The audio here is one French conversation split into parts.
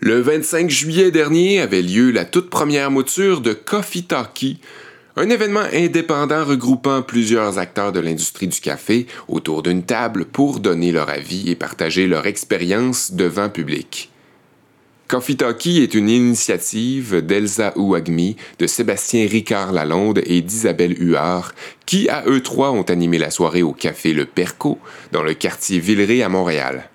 Le 25 juillet dernier avait lieu la toute première mouture de Coffee Talkie, un événement indépendant regroupant plusieurs acteurs de l'industrie du café autour d'une table pour donner leur avis et partager leur expérience devant public. Coffee Talkie est une initiative d'Elsa Ouagmi, de Sébastien Ricard Lalonde et d'Isabelle Huard, qui à eux trois ont animé la soirée au café Le Perco, dans le quartier Villeray à Montréal.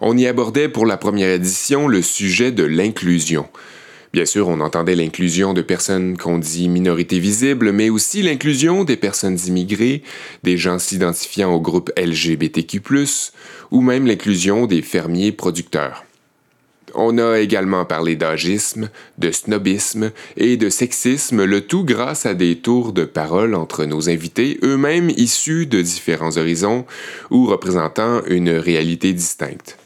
On y abordait pour la première édition le sujet de l'inclusion. Bien sûr, on entendait l'inclusion de personnes qu'on dit minorités visibles, mais aussi l'inclusion des personnes immigrées, des gens s'identifiant au groupe LGBTQ, ou même l'inclusion des fermiers producteurs. On a également parlé d'agisme, de snobisme et de sexisme, le tout grâce à des tours de parole entre nos invités, eux-mêmes issus de différents horizons ou représentant une réalité distincte.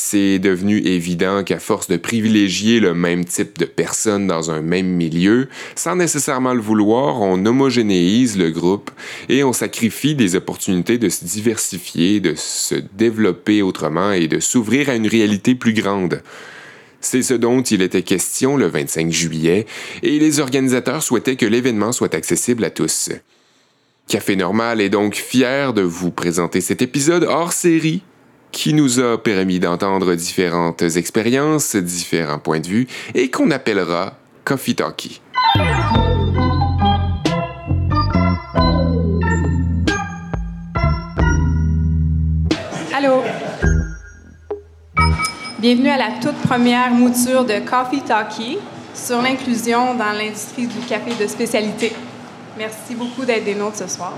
C'est devenu évident qu'à force de privilégier le même type de personnes dans un même milieu, sans nécessairement le vouloir, on homogénéise le groupe et on sacrifie des opportunités de se diversifier, de se développer autrement et de s'ouvrir à une réalité plus grande. C'est ce dont il était question le 25 juillet, et les organisateurs souhaitaient que l'événement soit accessible à tous. Café Normal est donc fier de vous présenter cet épisode hors série qui nous a permis d'entendre différentes expériences, différents points de vue, et qu'on appellera Coffee Talkie. Allô? Bienvenue à la toute première mouture de Coffee Talkie sur l'inclusion dans l'industrie du café de spécialité. Merci beaucoup d'être des nôtres ce soir.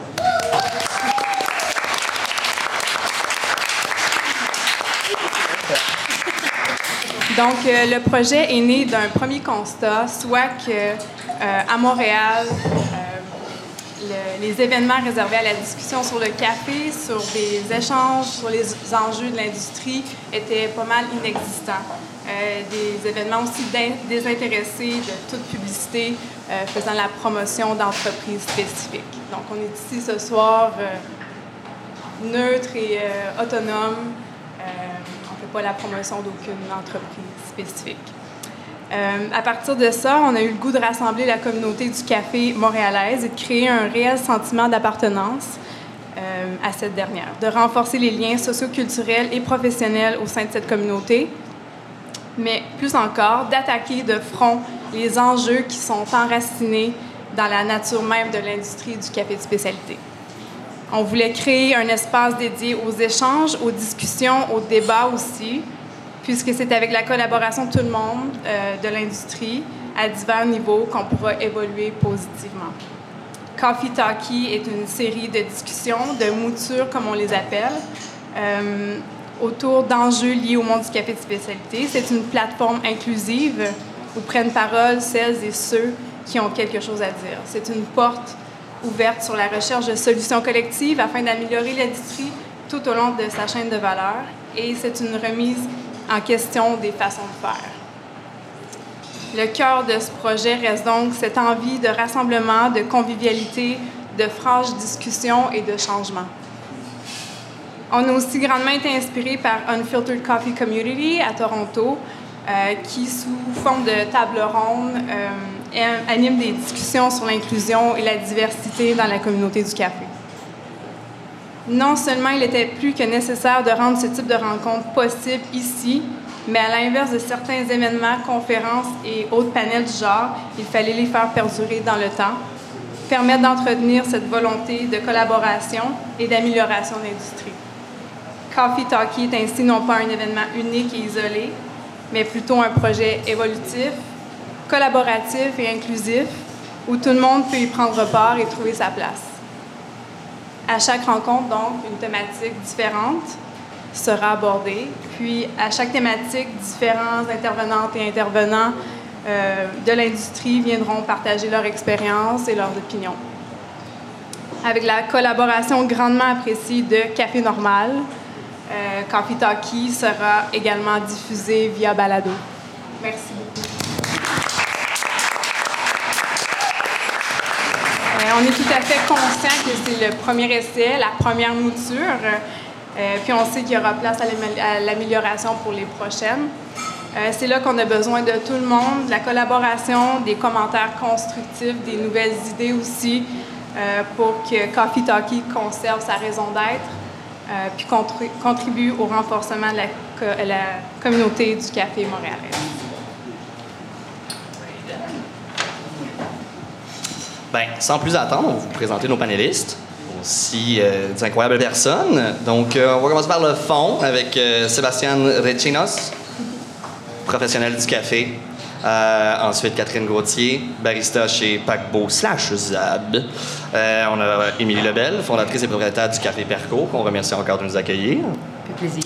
Donc, euh, le projet est né d'un premier constat, soit que euh, à Montréal, euh, les événements réservés à la discussion sur le café, sur des échanges sur les enjeux de l'industrie étaient pas mal inexistants. des événements aussi désintéressés de toute publicité faisant la promotion d'entreprises spécifiques. Donc, on est ici ce soir neutre et autonome pas la promotion d'aucune entreprise spécifique. Euh, à partir de ça, on a eu le goût de rassembler la communauté du café montréalaise et de créer un réel sentiment d'appartenance euh, à cette dernière, de renforcer les liens socioculturels et professionnels au sein de cette communauté, mais plus encore, d'attaquer de front les enjeux qui sont enracinés dans la nature même de l'industrie du café de spécialité. On voulait créer un espace dédié aux échanges, aux discussions, aux débats aussi, puisque c'est avec la collaboration de tout le monde euh, de l'industrie à divers niveaux qu'on pourra évoluer positivement. Coffee Talkie est une série de discussions, de moutures comme on les appelle, euh, autour d'enjeux liés au monde du café de spécialité. C'est une plateforme inclusive où prennent parole celles et ceux qui ont quelque chose à dire. C'est une porte ouverte sur la recherche de solutions collectives afin d'améliorer l'industrie tout au long de sa chaîne de valeur et c'est une remise en question des façons de faire. Le cœur de ce projet reste donc cette envie de rassemblement, de convivialité, de franche discussion et de changement. On a aussi grandement été inspiré par Unfiltered Coffee Community à Toronto, euh, qui, sous forme de table ronde, euh, anime des discussions sur l'inclusion et la diversité dans la communauté du café. Non seulement il était plus que nécessaire de rendre ce type de rencontre possible ici, mais à l'inverse de certains événements, conférences et autres panels du genre, il fallait les faire perdurer dans le temps, permettre d'entretenir cette volonté de collaboration et d'amélioration de l'industrie. Coffee Talkie est ainsi non pas un événement unique et isolé, mais plutôt un projet évolutif, collaboratif et inclusif où tout le monde peut y prendre part et trouver sa place. À chaque rencontre, donc, une thématique différente sera abordée. Puis, à chaque thématique, différents intervenantes et intervenants euh, de l'industrie viendront partager leur expérience et leurs opinions. Avec la collaboration grandement appréciée de Café Normal, euh, Talkie sera également diffusé via Balado. Merci. On est tout à fait conscient que c'est le premier essai, la première mouture. puis on sait qu'il y aura place à l'amélioration pour les prochaines. c'est là qu'on a besoin de tout le monde, de la collaboration, des commentaires constructifs, des nouvelles idées aussi, pour que Coffee Talkie conserve sa raison d'être, puis contribue au renforcement de la, la communauté du café montréalais. Bien, sans plus attendre, on va vous présenter nos panélistes, aussi euh, des incroyables personnes. Donc, euh, on va commencer par le fond avec euh, Sébastien Rechinos, professionnel du café. ensuite, Catherine Gauthier, barista chez Paquebot slash Zab. on a Émilie Lebel, fondatrice et propriétaire du Café Perco, qu'on remercie encore de nous accueillir. fait plaisir.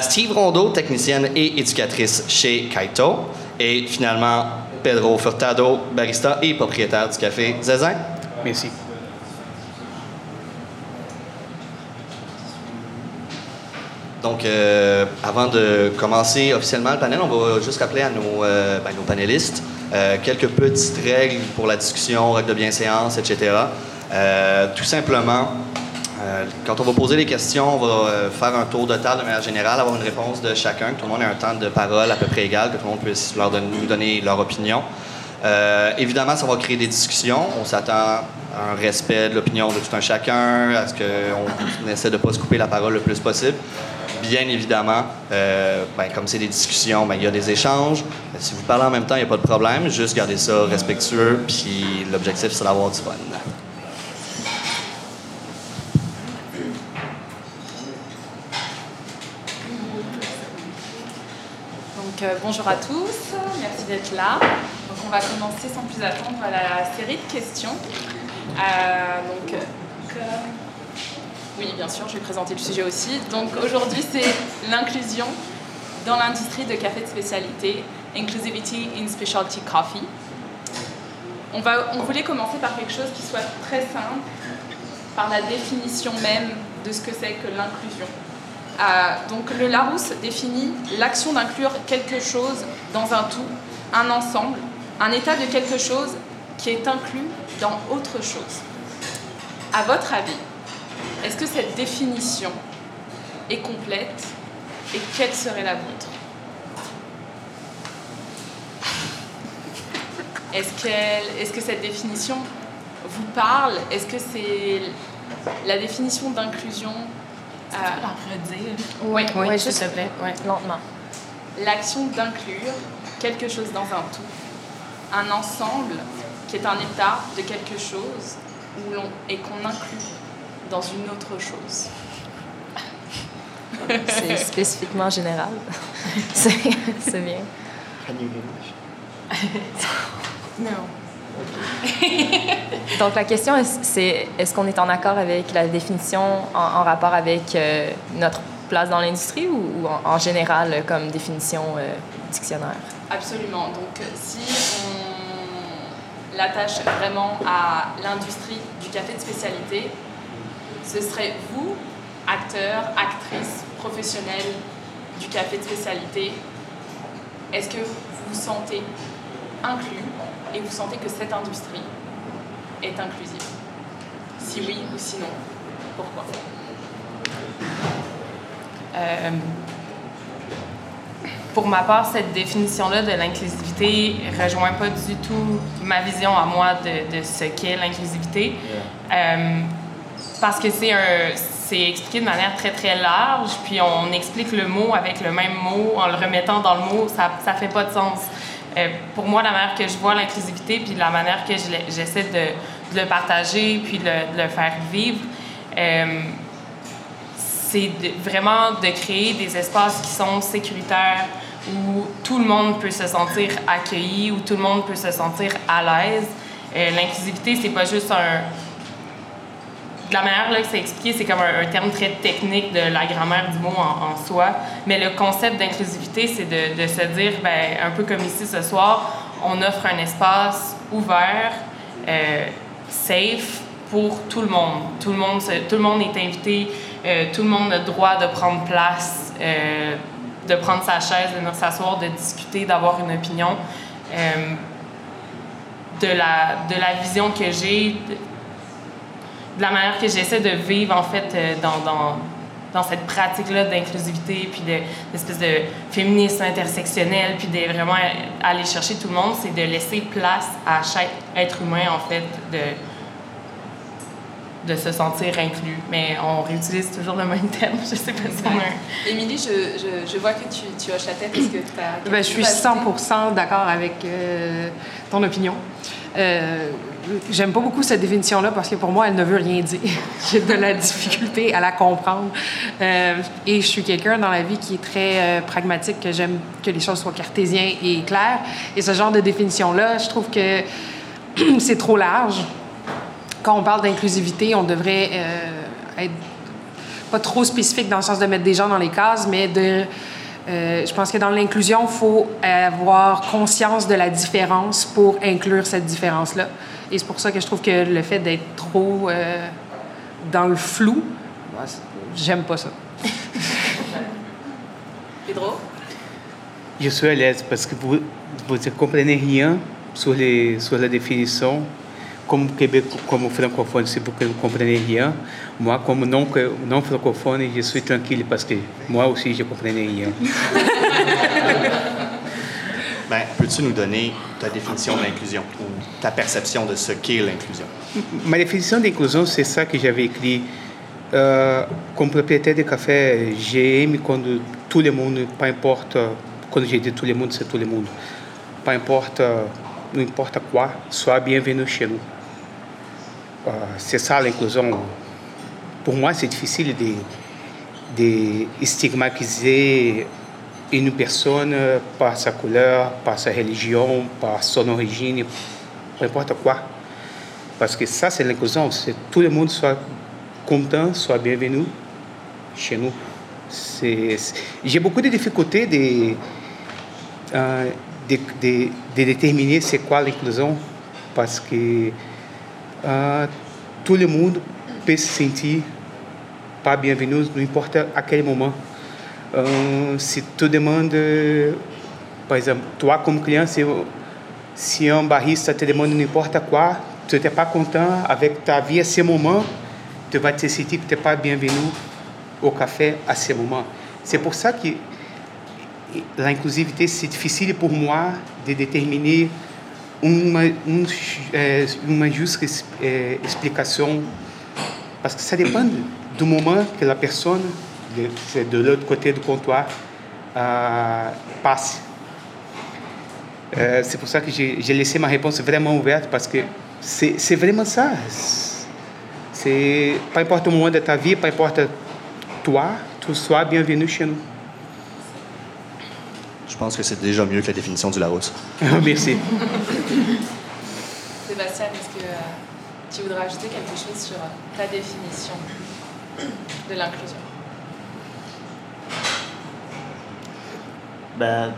Steve Rondeau, technicienne et éducatrice chez Kaito. Et finalement, Pedro Furtado, barista et propriétaire du café Zazin. Merci. Donc, euh, avant de commencer officiellement le panel, on va juste rappeler à nos, euh, ben, nos panélistes euh, quelques petites règles pour la discussion, règles de bienséance, etc. tout simplement, euh, quand on va poser les questions, on va euh, faire un tour de table de manière générale, avoir une réponse de chacun, que tout le monde ait un temps de parole à peu près égal, que tout le monde puisse leur nous donner leur opinion. Euh, évidemment, ça va créer des discussions. On s'attend à un respect de l'opinion de tout un chacun, à ce qu'on essaie de ne pas se couper la parole le plus possible. Bien évidemment, ben, comme c'est des discussions, ben, il y a des échanges. Si vous parlez en même temps, il n'y a pas de problème. Juste garder ça respectueux, puis l'objectif, c'est d'avoir du fun. Euh, bonjour à tous, merci d'être là. Donc, on va commencer sans plus attendre la série de questions. Euh, donc, Oui, bien sûr, je vais présenter le sujet aussi. Donc aujourd'hui, c'est l'inclusion dans l'industrie de café de spécialité, Inclusivity in Specialty Coffee. On, va, on voulait commencer par quelque chose qui soit très simple, par la définition même de ce que c'est que l'inclusion. Euh, donc le Larousse définit l'action d'inclure quelque chose dans un tout, un ensemble, un état de quelque chose qui est inclus dans autre chose. À votre avis, est-ce que cette définition est complète et quelle serait la vôtre? Est-ce, est que cette définition vous parle? Est-ce que c'est la définition d'inclusion tu peux la redire? Oui, oui, s'il te plaît. Oui, lentement. L'action d'inclure quelque chose dans un tout, un ensemble qui est un état de quelque chose où l'on, et qu'on inclut dans une autre chose. C'est spécifiquement général. c'est bien. non. Donc la question, c'est est-ce qu'on est en accord avec la définition en, rapport avec euh, notre place dans l'industrie ou, en, général comme définition euh, dictionnaire? Absolument. Donc si on l'attache vraiment à l'industrie du café de spécialité, ce serait vous, acteurs, actrices, professionnels du café de spécialité, est-ce que vous vous sentez inclus et vous sentez que cette industrie est inclusive Si oui ou sinon, pourquoi? Euh, Pour ma part, cette définition-là de l'inclusivité ne rejoint pas du tout ma vision à moi de, ce qu'est l'inclusivité. Euh, parce que c'est un c'est expliqué de manière très très large, puis on explique le mot avec le même mot en le remettant dans le mot, ça ne fait pas de sens. Euh, pour moi, la manière que je vois l'inclusivité, puis la manière que j'essaie de, le partager, puis de, le faire vivre, euh, c'est vraiment de créer des espaces qui sont sécuritaires, où tout le monde peut se sentir accueilli, où tout le monde peut se sentir à l'aise. Euh, l'inclusivité, c'est pas juste un, la manière là, que c'est expliqué, c'est comme un, terme très technique de la grammaire du mot en, soi. Mais le concept d'inclusivité, c'est de, se dire, ben, un peu comme ici ce soir, on offre un espace ouvert, euh, safe pour tout le monde. Tout le monde, tout le monde est invité, euh, tout le monde a le droit de prendre place, euh, de prendre sa chaise, de s'asseoir, de discuter, d'avoir une opinion. de, la, de la vision que j'ai, de la manière que j'essaie de vivre, en fait, euh, dans, dans, dans cette pratique-là d'inclusivité, puis de, d'espèce de féminisme intersectionnel, puis de vraiment aller chercher tout le monde, c'est de laisser place à chaque être humain, en fait, de, de se sentir inclus. Mais on réutilise toujours le même terme, je sais pas si Émilie, je, je, je, vois que tu, tu hoches la tête. Est-ce que tu as... Ben, je suis 100% d'accord avec euh, ton opinion. Euh, J'aime pas beaucoup cette définition-là parce que pour moi, elle ne veut rien dire. J'ai de la difficulté à la comprendre. Euh, et je suis quelqu'un dans la vie qui est très euh, pragmatique, que j'aime que les choses soient cartésiennes et claires. Et ce genre de définition-là, je trouve que c'est trop large. Quand on parle d'inclusivité, on devrait euh, être pas trop spécifique dans le sens de mettre des gens dans les cases, mais je pense que dans l'inclusion, il faut avoir conscience de la différence pour inclure cette différence-là. Et c'est pour ça que je trouve que le fait d'être trop euh, dans le flou, j'aime pas ça. Pedro? Je suis à l'aise parce que vous ne comprenez rien sur, les, sur la définition como Québec, como francophone, si vous ne comprenez rien, moi, comme non, non francophone, je suis tranquille parce que moi aussi, je ne comprenais rien. peux-tu nous donner ta définition de l'inclusion ou ta perception de ce qu'est l'inclusion? Ma définition d'inclusion, c'est ça que j'avais écrit. Euh, comme propriétaire de café, j'aime quand tout le monde, peu importe, quand j'ai dit tout le monde, c'est tout le monde, peu importe, não importa quoi, soit bienvenue chez nous. Euh, c'est ça l'inclusion. Pour moi, c'est difficile de, de stigmatiser une personne par sa couleur, par sa religion, par son origine, peu importe quoi. Parce que ça, c'est l'inclusion. C'est tout le monde soit content, soit bienvenu chez nous. J'ai beaucoup de difficultés de, euh, de, de, de déterminer c'est quoi l'inclusion, parce que uh, todo mundo peut se sentir pas bienvenu, não importa aquele momento. Se tu demanda, por exemplo, tu como criança, se um barista te demanda, não importa qual, tu n'es pas content avec ta vie à ce moment, tu vas te sentir que tu n'es pas bienvenu au café à ce moment. C'est pour ça que l'inclusivité, c'est difficile pour moi de déterminer uma, um, é, uma justa é, explicação, parce que ça dépend du que la personne, de, de l'autre côté du comptoir, euh, passe. Euh, c'est pour ça que j'ai laissé ma réponse vraiment ouverte, parce que c'est vraiment ça. C'est, peu importe le moment de ta vie, peu importe toi, tu sois bienvenu chez nous. Je pense que c'est déjà mieux que la définition du Larousse. Merci. Sébastien, est-ce que euh, tu voudrais ajouter quelque chose sur ta définition de l'inclusion? Ben,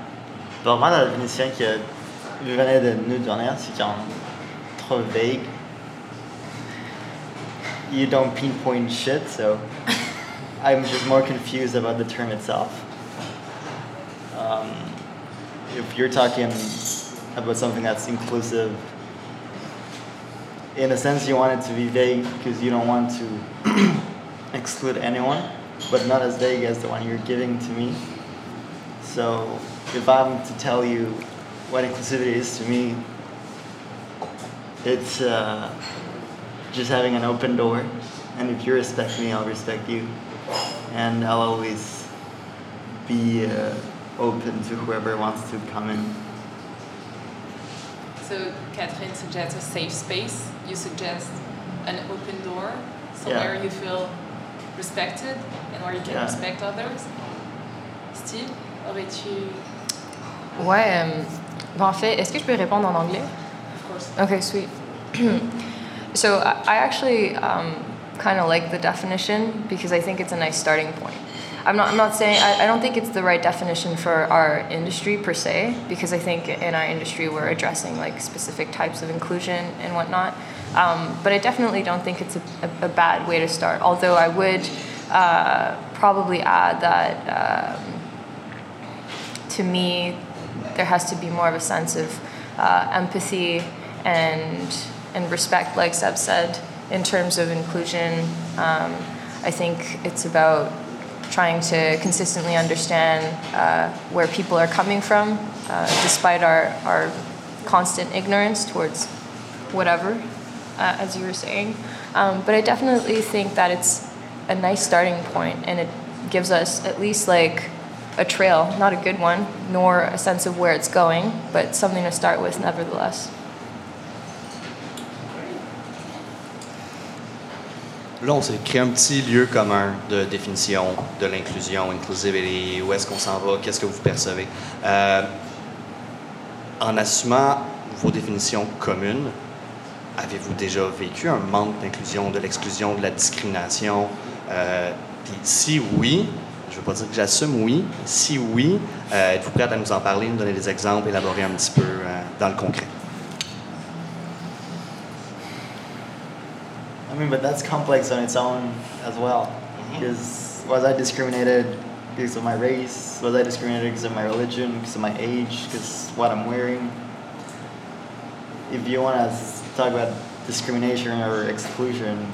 moi, la définition que venez de nous donner, c'est quand trop vague. You don't pinpoint shit, so I'm just more confused about the term itself. Um, if you're talking about something that's inclusive, in a sense, you want it to be vague because you don't want to exclude anyone, but not as vague as the one you're giving to me. So, if I'm to tell you what inclusivity is to me, it's uh, just having an open door. And if you respect me, I'll respect you. And I'll always be. Uh, open to whoever wants to come in. So Catherine suggests a safe space. You suggest an open door, somewhere yeah. you feel respected and where you can yeah. respect others. Steve, aurais-tu... Ouais, euh, ben en fait, est-ce que je peux répondre en anglais? Of course. Okay, sweet. so I actually um, kind of like the definition because I think it's a nice starting point. I'm not, I'm not saying, I, I don't think it's the right definition for our industry per se, because I think in our industry we're addressing like specific types of inclusion and whatnot. Um, but I definitely don't think it's a, a, a, bad way to start, although I would uh, probably add that um, to me there has to be more of a sense of uh, empathy and, and respect, like Seb said, in terms of inclusion. Um, I think it's about trying to consistently understand uh, where people are coming from, uh, despite our, our constant ignorance towards whatever, uh, as you were saying. Um, but I definitely think that it's a nice starting point and it gives us at least like a trail, not a good one, nor a sense of where it's going, but something to start with nevertheless. Là, on s'est créé un petit lieu commun de définition de l'inclusion, inclusivity, où est-ce qu'on s'en va, qu'est-ce que vous percevez. Euh, en assumant vos définitions communes, avez-vous déjà vécu un manque d'inclusion, de l'exclusion, de la discrimination? Euh, si oui, je ne veux pas dire que j'assume oui, si oui, euh, êtes-vous prête à nous en parler, nous donner des exemples, élaborer un petit peu euh, dans le concret? I mean, but that's complex on its own as well. Mm-hmm. Because was I discriminated because of my race? Was I discriminated because of my religion? Because of my age? Because what I'm wearing? If you want to talk about discrimination or exclusion,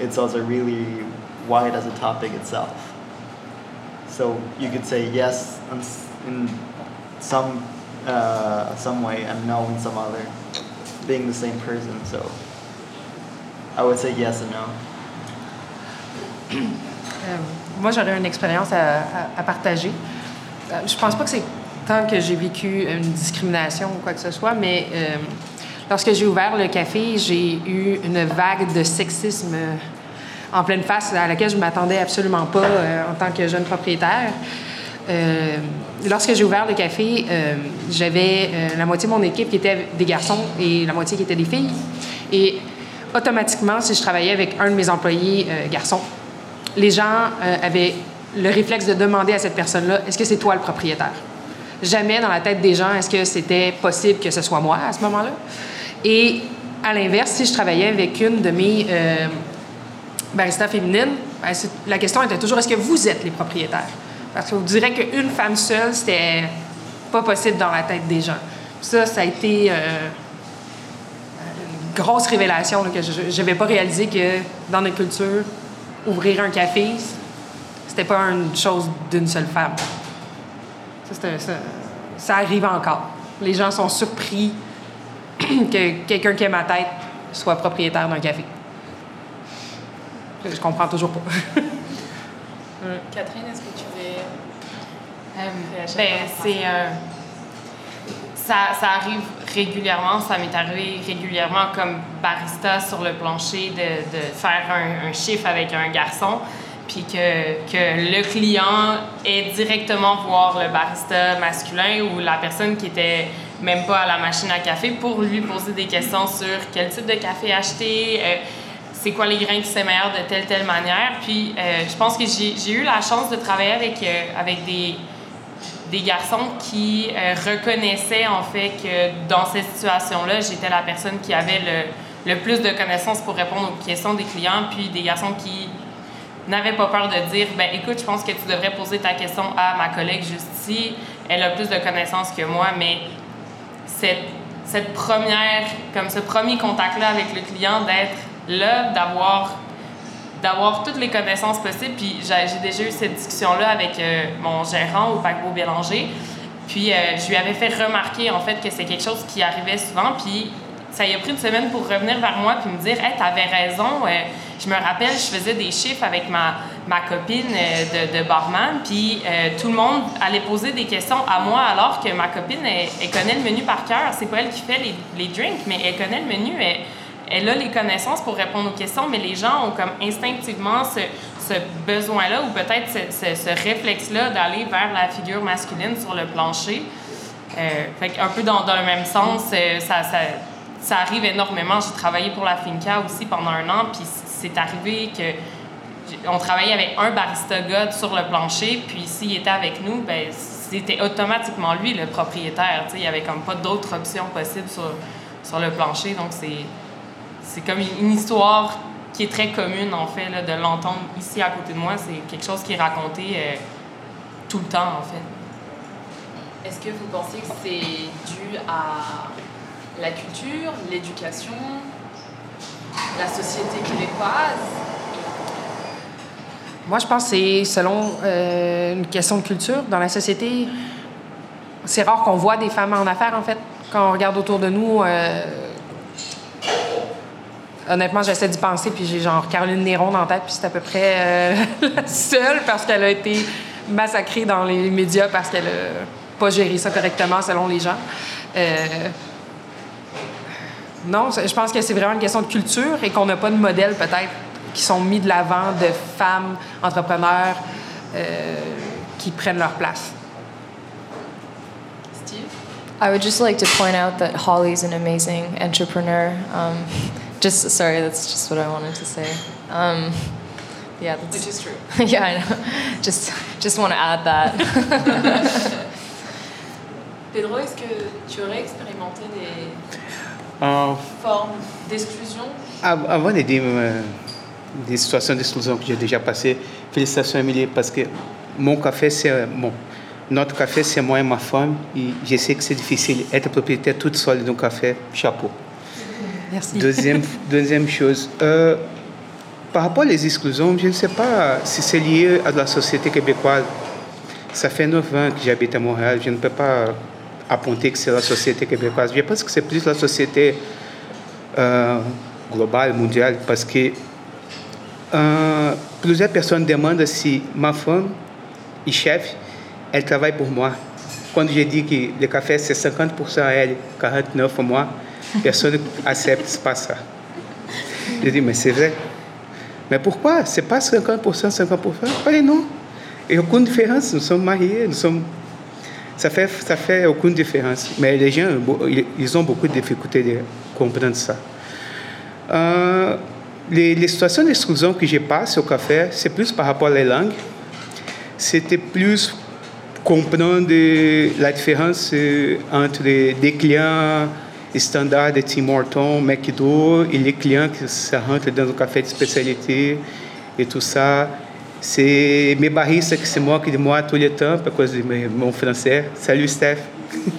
it's also really wide as a topic itself. So you could say yes in, s- in some uh, some way and no in some other, being the same person. So I would say yes and no. Euh, moi, j'aurais une expérience à, à- à partager. Euh, je pense pas que c'est tant que j'ai vécu une discrimination ou quoi que ce soit, mais euh, lorsque j'ai ouvert le café, j'ai eu une vague de sexisme en pleine face à laquelle je m'attendais absolument pas euh, en tant que jeune propriétaire. Euh, lorsque j'ai ouvert le café, euh, j'avais la moitié de mon équipe qui était des garçons et la moitié qui était des filles. Et automatiquement, si je travaillais avec un de mes employés garçons, les gens avaient le réflexe de demander à cette personne-là est-ce que c'est toi le propriétaire? Jamais dans la tête des gens est-ce que c'était possible que ce soit moi à ce moment-là? Et à l'inverse, si je travaillais avec une de mes euh, baristas féminines, ben, la question était toujours est-ce que vous êtes les propriétaires? Parce qu'on dirait qu'une femme seule, c'était pas possible dans la tête des gens. Ça, ça a été. euh, une grosse révélation que je n'avais pas réalisé que dans notre culture, ouvrir un café, c'était pas une chose d'une seule femme. Ça arrive encore. Les gens sont surpris que quelqu'un qui a ma tête soit propriétaire d'un café. Je comprends toujours pas. Catherine, est-ce que tu veux. Euh, ben, c'est euh, ça, ça arrive régulièrement, ça m'est arrivé régulièrement comme barista sur le plancher de, de faire un, un chiffre avec un garçon, puis que, que le client ait directement voir le barista masculin ou la personne qui était même pas à la machine à café pour lui poser des questions sur quel type de café acheter, euh, c'est quoi les grains qui meilleurs de telle telle manière. Puis euh, je pense que j'ai j'ai eu la chance de travailler avec, euh, avec des, des garçons qui euh, reconnaissaient en fait que dans cette situation-là, j'étais la personne qui avait le, le plus de connaissances pour répondre aux questions des clients, puis des garçons qui n'avaient pas peur de dire ben écoute, je pense que tu devrais poser ta question à ma collègue juste ici, elle a plus de connaissances que moi, mais cette, cette première, comme ce premier contact-là avec le client, d'être là, d'avoir d'avoir toutes les connaissances possibles. Puis j'ai déjà eu cette discussion-là avec euh, mon gérant au paquebot Bélanger. Puis euh, je lui avais fait remarquer en fait que c'est quelque chose qui arrivait souvent. Puis ça y a pris une semaine pour revenir vers moi puis me dire Hey, t'avais raison. Euh, je me rappelle, je faisais des chiffres avec ma, ma copine de, barman, puis tout le monde allait poser des questions à moi alors que ma copine, elle, connaît le menu par cœur. C'est pas elle qui fait les, les drinks, mais elle connaît le menu. Elle a les connaissances pour répondre aux questions, mais les gens ont comme instinctivement ce, ce besoin-là ou peut-être ce, ce- réflexe-là d'aller vers la figure masculine sur le plancher. Euh, fait un peu dans, dans le même sens, euh, ça, ça, ça arrive énormément. J'ai travaillé pour la Finca aussi pendant un an, puis c'est arrivé que on travaillait avec un barista god sur le plancher, puis s'il était avec nous, ben c'était automatiquement lui le propriétaire. Il y avait comme pas d'autres options possibles sur, sur le plancher, donc c'est c'est comme une, histoire qui est très commune en fait là, de l'entendre ici à côté de moi. C'est quelque chose qui est raconté euh, tout le temps en fait. Est-ce que vous pensez que c'est dû à la culture, l'éducation, la société québécoise? Moi, je pense que c'est selon euh, une question de culture dans la société. C'est rare qu'on voit des femmes en affaires, en fait. Quand on regarde autour de nous, euh, honnêtement, j'essaie d'y penser, puis j'ai genre Caroline Néron dans la tête, puis c'est à peu près euh, la seule parce qu'elle a été massacrée dans les médias parce qu'elle a pas géré ça correctement selon les gens. non, je pense que c'est vraiment une question de culture et qu'on n'a pas de modèle peut-être qui sont mis de l'avant de femmes entrepreneurs euh, qui prennent leur place. Steve? I would just like to point out that Holly's an amazing entrepreneur. Um, just sorry, that's just what I wanted to say. Um, yeah, that's, which is true. yeah, I know. Just, just want to add that. Pedro, est-ce que tu aurais expérimenté des Euh, formes d'exclusion? av- avant de dire euh, des situations d'exclusion que j'ai déjà passées, félicitations Emilie, parce que mon café, c'est euh, bon, notre café, c'est moi et ma femme, et je sais que c'est difficile. Être propriétaire toute seule d'un café, chapeau. Deuxième, chose, euh, par rapport aux exclusions, je ne sais pas si c'est lié à la société québécoise. Ça fait 9 ans que j'habite à Montréal. Je ne peux pas apponter que c'est la société québécoise. Je pense que c'est plus la société euh, globale, mondiale, parce que euh, plusieurs personnes demandent si ma femme et chef, elle travaille pour moi. Quand j'ai dit que le café c'est 50% à elle, 49% à moi, personne n'accepte pas ça. J'ai dit, mais c'est vrai. Mais pourquoi? C'est pas 50%, 50% Pas non. A aucune différence. Nous sommes mariés, nous sommes. Ça fait, ça fait aucune différence. Mais les gens, ils- ont beaucoup de difficultés de comprendre ça. Euh, les, les situations d'exclusion que je passe au café, c'est plus par rapport à la langue. C'était plus comprendre la différence euh, entre des clients standards de Tim Hortons, McDo et les clients qui se rentrent dans un café de spécialité et tout ça. C'est mes baristas qui se moquent de moi tout le temps à cause de mon français. Salut Steph.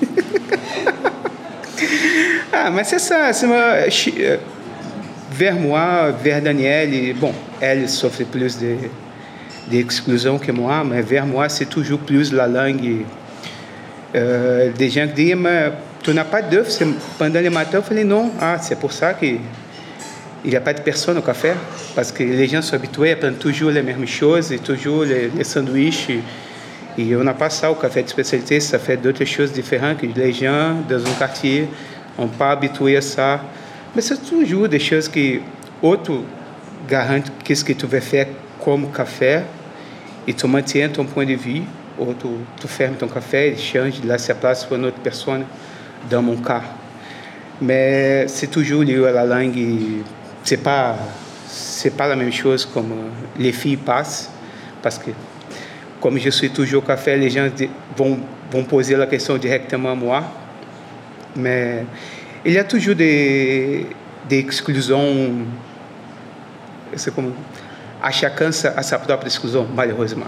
ah, mais c'est ça. c'est ma- euh, vers moi, vers Daniel, bon, elle souffre plus de d'exclusion que moi, mais vers moi, c'est toujours plus la langue. euh, des gens qui disent, mais tu n'as pas c'est- pendant le matin. Je falei, non, ah, c'est pour ça qu'il n'y a pas de personne au café, parce que les gens sont habitués à prendre toujours les mêmes choses, toujours les, les sandwichs. Et, on n'a pas ça au café de spécialité, ça fait d'autres choses différentes que les gens dans un quartier n'ont pas habitué à ça. Mais c'est toujours des choses que outro garante qu'est-ce que tu veux faire comme café et tu maintiens ton point de vue, ou tu, fermes ton café et changes, là c'est place pour une autre personne, dans mon cas. Mais c'est toujours lié à la langue et c'est pas, pas la même chose comme les filles passent, parce que comme je suis toujours au café, les gens vont, vont poser la question directement à moi. Mais il y a toujours des, des exclusions. C'est comme. À chacun sa- a sa propre exclusion, malheureusement.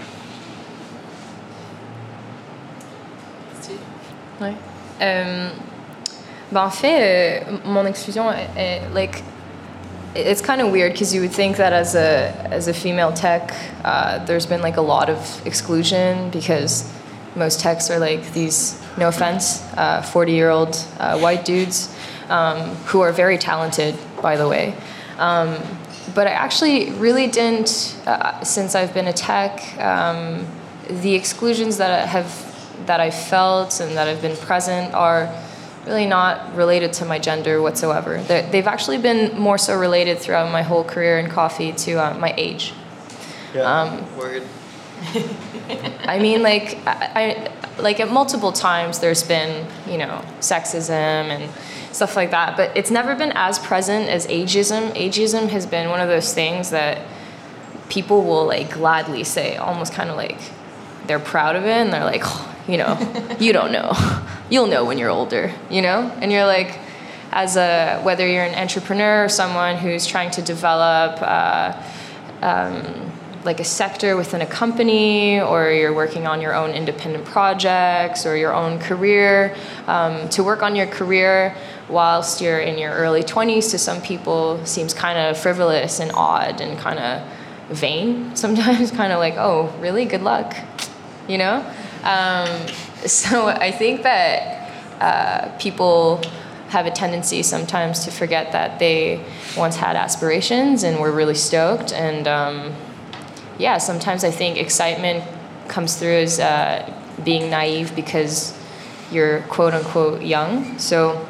Steve? Ouais. Euh, ben en fait, euh, mon exclusion, est- est, like, it's kind of weird because you would think that as a as a female tech, uh, there's been like a lot of exclusion because most techs are like these, no offense, 40 year old uh, white dudes um, who are very talented, by the way. Um, but I actually really didn't, uh, since I've been a tech, um, the exclusions that have that I felt and that have been present are really not related to my gender whatsoever. They're, they've actually been more so related throughout my whole career in coffee to uh, my age. Yeah. Word. I mean, like, I, I, like at multiple times there's been, you know, sexism and stuff like that, but it's never been as present as ageism. Ageism has been one of those things that people will like gladly say, almost kind of like they're proud of it, and they're like, "Oh, you know, you don't know, you'll know when you're older, you know, and you're like. As a whether you're an entrepreneur or someone who's trying to develop uh, um, like a sector within a company or you're working on your own independent projects or your own career um, to work on your career whilst you're in your early 20s to some people seems kind of frivolous and odd and kind of vain sometimes, kind of like, oh, really? Good luck, you know? Um, so I think that uh, people have a tendency sometimes to forget that they once had aspirations and were really stoked. And um, yeah, sometimes I think excitement comes through as uh, being naive because you're quote unquote young. So,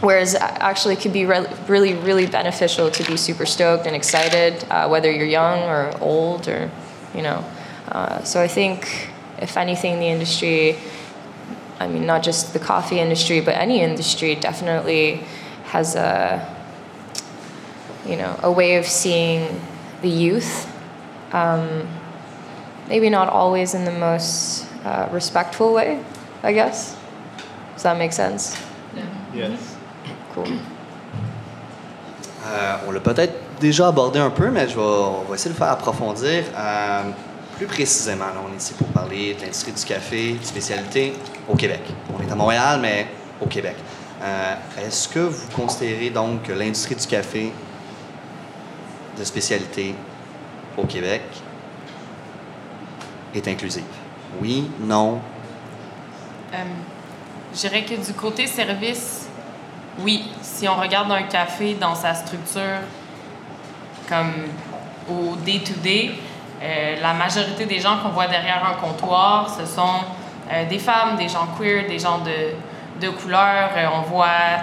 whereas actually it could be re- really, really beneficial to be super stoked and excited, uh, whether you're young or old or, you know. Uh, so I think, if anything, the industry, I mean, not just the coffee industry, but any industry definitely has a, you know, a way of seeing the youth. Um, maybe not always in the most uh, respectful way, I guess. Does that make sense? Yes. Cool. Euh, on l'a peut-être déjà abordé un peu, mais je vais, on va essayer de le faire approfondir. Euh, plus précisément, on est ici pour parler de l'industrie du café, spécialité au Québec. On est à Montréal, mais au Québec. Euh, Est-ce que vous considérez donc que l'industrie du café de spécialité au Québec est inclusive? Oui, non, Euh, je dirais que du côté service, oui. Si on regarde un café dans sa structure, comme au day-to-day, euh, la majorité des gens qu'on voit derrière un comptoir, ce sont euh, des femmes, des gens queer, des gens de, de couleur. Euh, on voit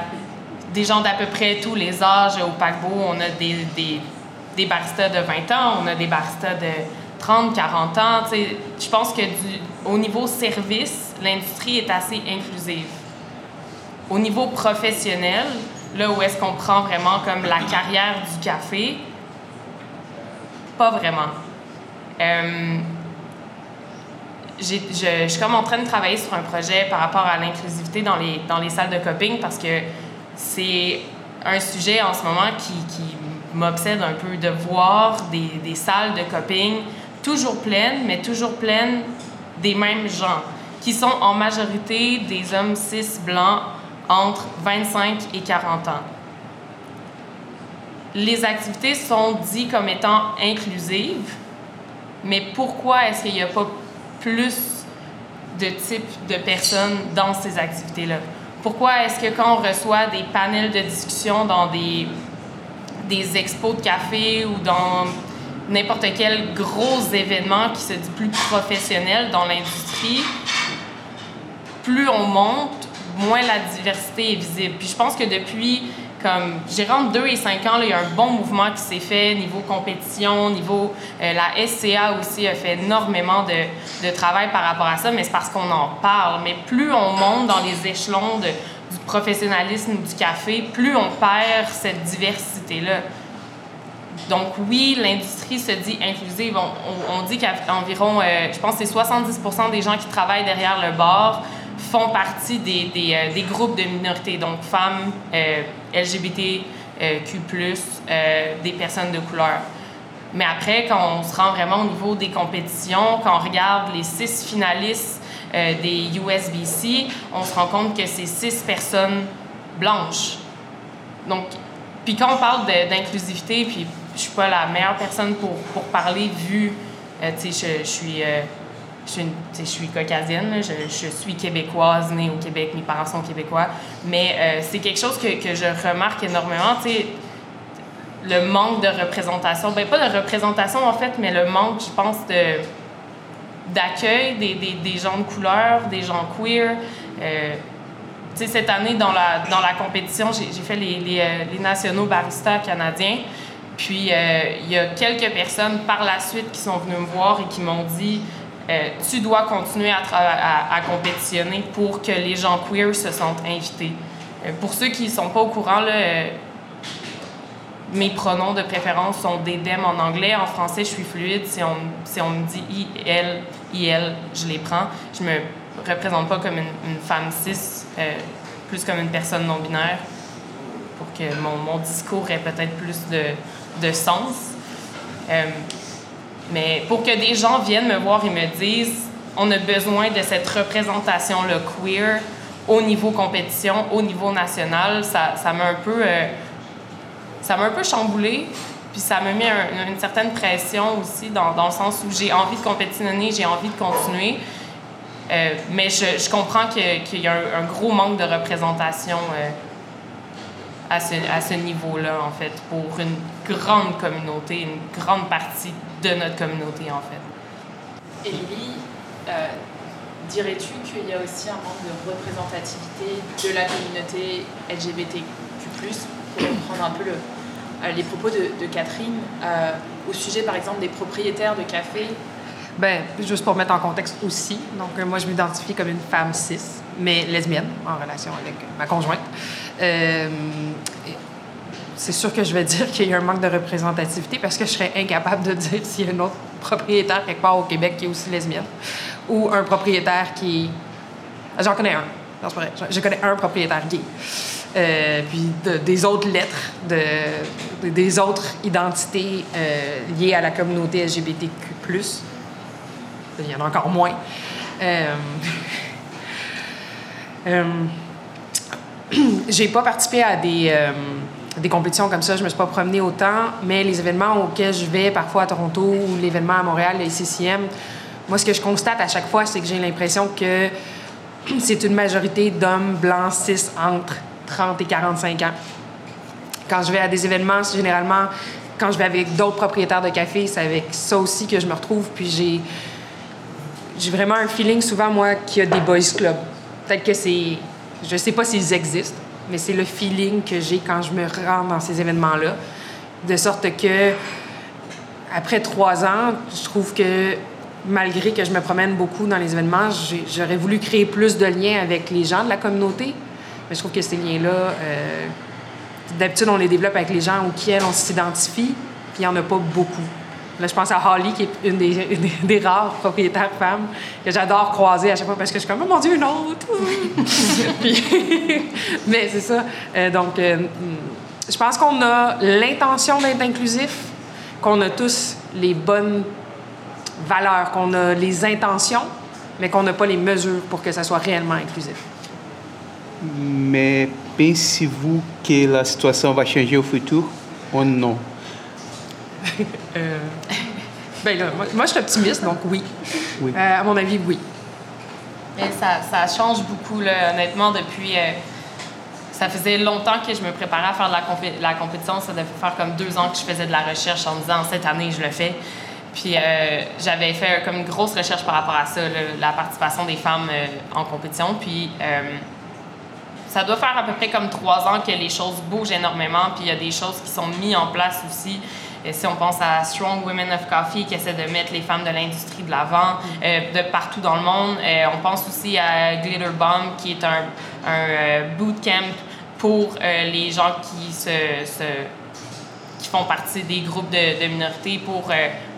des gens d'à peu près tous les âges au paquebot. On a des, baristas de 20 ans, on a des baristas de 30, 40 ans. Je pense que au niveau service, l'industrie est assez inclusive. Au niveau professionnel, là où est-ce qu'on prend vraiment comme la carrière du café, pas vraiment. Euh, je, je suis comme en train de travailler sur un projet par rapport à l'inclusivité dans les, dans les salles de coping parce que c'est un sujet en ce moment qui, qui m'obsède un peu de voir des, des salles de coping toujours pleines, mais toujours pleines des mêmes gens, qui sont en majorité des hommes cis blancs entre 25 et 40 ans. Les activités sont dites comme étant inclusives, mais pourquoi est-ce qu'il n'y a pas plus de types de personnes dans ces activités-là? Pourquoi est-ce que quand on reçoit des panels de discussion dans des, des expos de café ou dans n'importe quel gros événement qui se dit plus professionnel dans l'industrie, plus on monte, moins la diversité est visible. Puis je pense que depuis, comme, entre 2 et 5 ans, il y a un bon mouvement qui s'est fait niveau compétition, niveau... euh, la SCA aussi a fait énormément de, de travail par rapport à ça, mais c'est parce qu'on en parle. Mais plus on monte dans les échelons de, du professionnalisme du café, plus on perd cette diversité-là. Donc oui, l'industrie se dit inclusive. On, on- on dit qu'environ, euh, je pense que c'est 70% des gens qui travaillent derrière le bar font partie des, des, euh, des groupes de minorités, donc femmes, euh, LGBTQ+, euh, des personnes de couleur. Mais après, quand on se rend vraiment au niveau des compétitions, quand on regarde les six finalistes euh, des USBC, on se rend compte que c'est six personnes blanches. Donc, puis quand on parle d'inclusivité, puis je suis pas la meilleure personne pour, pour parler vu, euh, tu sais, je, je suis, euh, je suis, caucasienne, je, suis québécoise, née au Québec, mes parents sont québécois, mais euh, c'est quelque chose que, que je remarque énormément, tu le manque de représentation, ben pas de représentation en fait, mais le manque, je pense, de d'accueil des, des, des gens de couleur, des gens queer. Euh, cette année, dans la, dans la compétition, j'ai fait les, les, euh, nationaux baristas canadiens. Puis, il y a quelques personnes par la suite qui sont venues me voir et qui m'ont dit euh, Tu dois continuer à, à, à compétitionner pour que les gens queer se sentent invités. Euh, pour ceux qui ne sont pas au courant, là, euh, mes pronoms de préférence sont des dem en anglais. En français, je suis fluide. Si on, si on me dit I, elle, I, elle, je les prends. Je me représente pas comme une, une femme cis, plus comme une personne non-binaire, pour que mon, mon discours ait peut-être plus de, de sens. Mais pour que des gens viennent me voir et me disent on a besoin de cette représentation-là queer au niveau compétition, au niveau national, ça, ça m'a un peu. euh, ça m'a un peu chamboulé Puis ça me met une certaine pression aussi, dans, dans le sens où j'ai envie de compétitionner, j'ai envie de continuer. Euh, mais je, je comprends qu'il y a un, gros manque de représentation euh, à ce, à ce niveau-là, en fait, pour une grande communauté, une grande partie de notre communauté, en fait. Émilie, euh, dirais-tu qu'il y a aussi un manque de représentativité de la communauté LGBTQ+, pour reprendre un peu le, les propos de, de Catherine, au sujet, par exemple, des propriétaires de cafés? Ben, juste pour mettre en contexte aussi, donc euh, moi je m'identifie comme une femme cis, mais lesbienne, en relation avec ma conjointe. Euh, c'est sûr que je vais dire qu'il y a un manque de représentativité parce que je serais incapable de dire s'il y a un autre propriétaire quelque part au Québec qui est aussi lesbienne ou un propriétaire qui. J'en connais un. Non, c'est vrai. Je connais un propriétaire gay. Euh, puis des autres lettres, de, des autres identités liées à la communauté LGBTQ il y en a encore moins. Euh, euh, j'ai pas participé à des, euh, des compétitions comme ça, je me suis pas promenée autant, mais les événements auxquels je vais, parfois à Toronto ou l'événement à Montréal, les CCM, moi, ce que je constate à chaque fois, c'est que j'ai l'impression que c'est une majorité d'hommes blancs cis entre 30 et 45 ans. Quand je vais à des événements, généralement, quand je vais avec d'autres propriétaires de café, c'est avec ça aussi que je me retrouve. Puis j'ai j'ai vraiment un feeling souvent, moi, qu'il y a des boys clubs. Peut-être que c'est. Je sais pas s'ils existent, mais c'est le feeling que j'ai quand je me rends dans ces événements-là. De sorte que, après trois ans, je trouve que malgré que je me promène beaucoup dans les événements, j'aurais voulu créer plus de liens avec les gens de la communauté. Mais je trouve que ces liens-là, euh, d'habitude, on les développe avec les gens auxquels on s'identifie, puis il n'y en a pas beaucoup. Je pense à Holly, qui est une des, rares propriétaires femmes que j'adore croiser à chaque fois parce que je suis comme, oh mon Dieu, une autre! mais c'est ça. Euh, donc, euh, je pense qu'on a l'intention d'être inclusif, qu'on a tous les bonnes valeurs, qu'on a les intentions, mais qu'on n'a pas les mesures pour que ça soit réellement inclusif. Mais pensez-vous que la situation va changer au futur ou non? Euh, ben là, moi, je suis optimiste, donc oui. oui. Euh, à mon avis, oui. Mais ça, ça change beaucoup, là, honnêtement, depuis. Euh, ça faisait longtemps que je me préparais à faire de la, la, compétition. Ça devait faire comme deux ans que je faisais de la recherche en me disant cette année, je le fais. Puis euh, j'avais fait comme une grosse recherche par rapport à ça, la participation des femmes en compétition. Puis ça doit faire à peu près comme trois ans que les choses bougent énormément. Puis il y a des choses qui sont mises en place aussi si on pense à Strong Women of Coffee qui essaie de mettre les femmes de l'industrie de l'avant euh, de partout dans le monde, euh, on pense aussi à Glitter Bomb qui est un, un euh, bootcamp pour les gens qui, se, qui font partie des groupes de, de minorités pour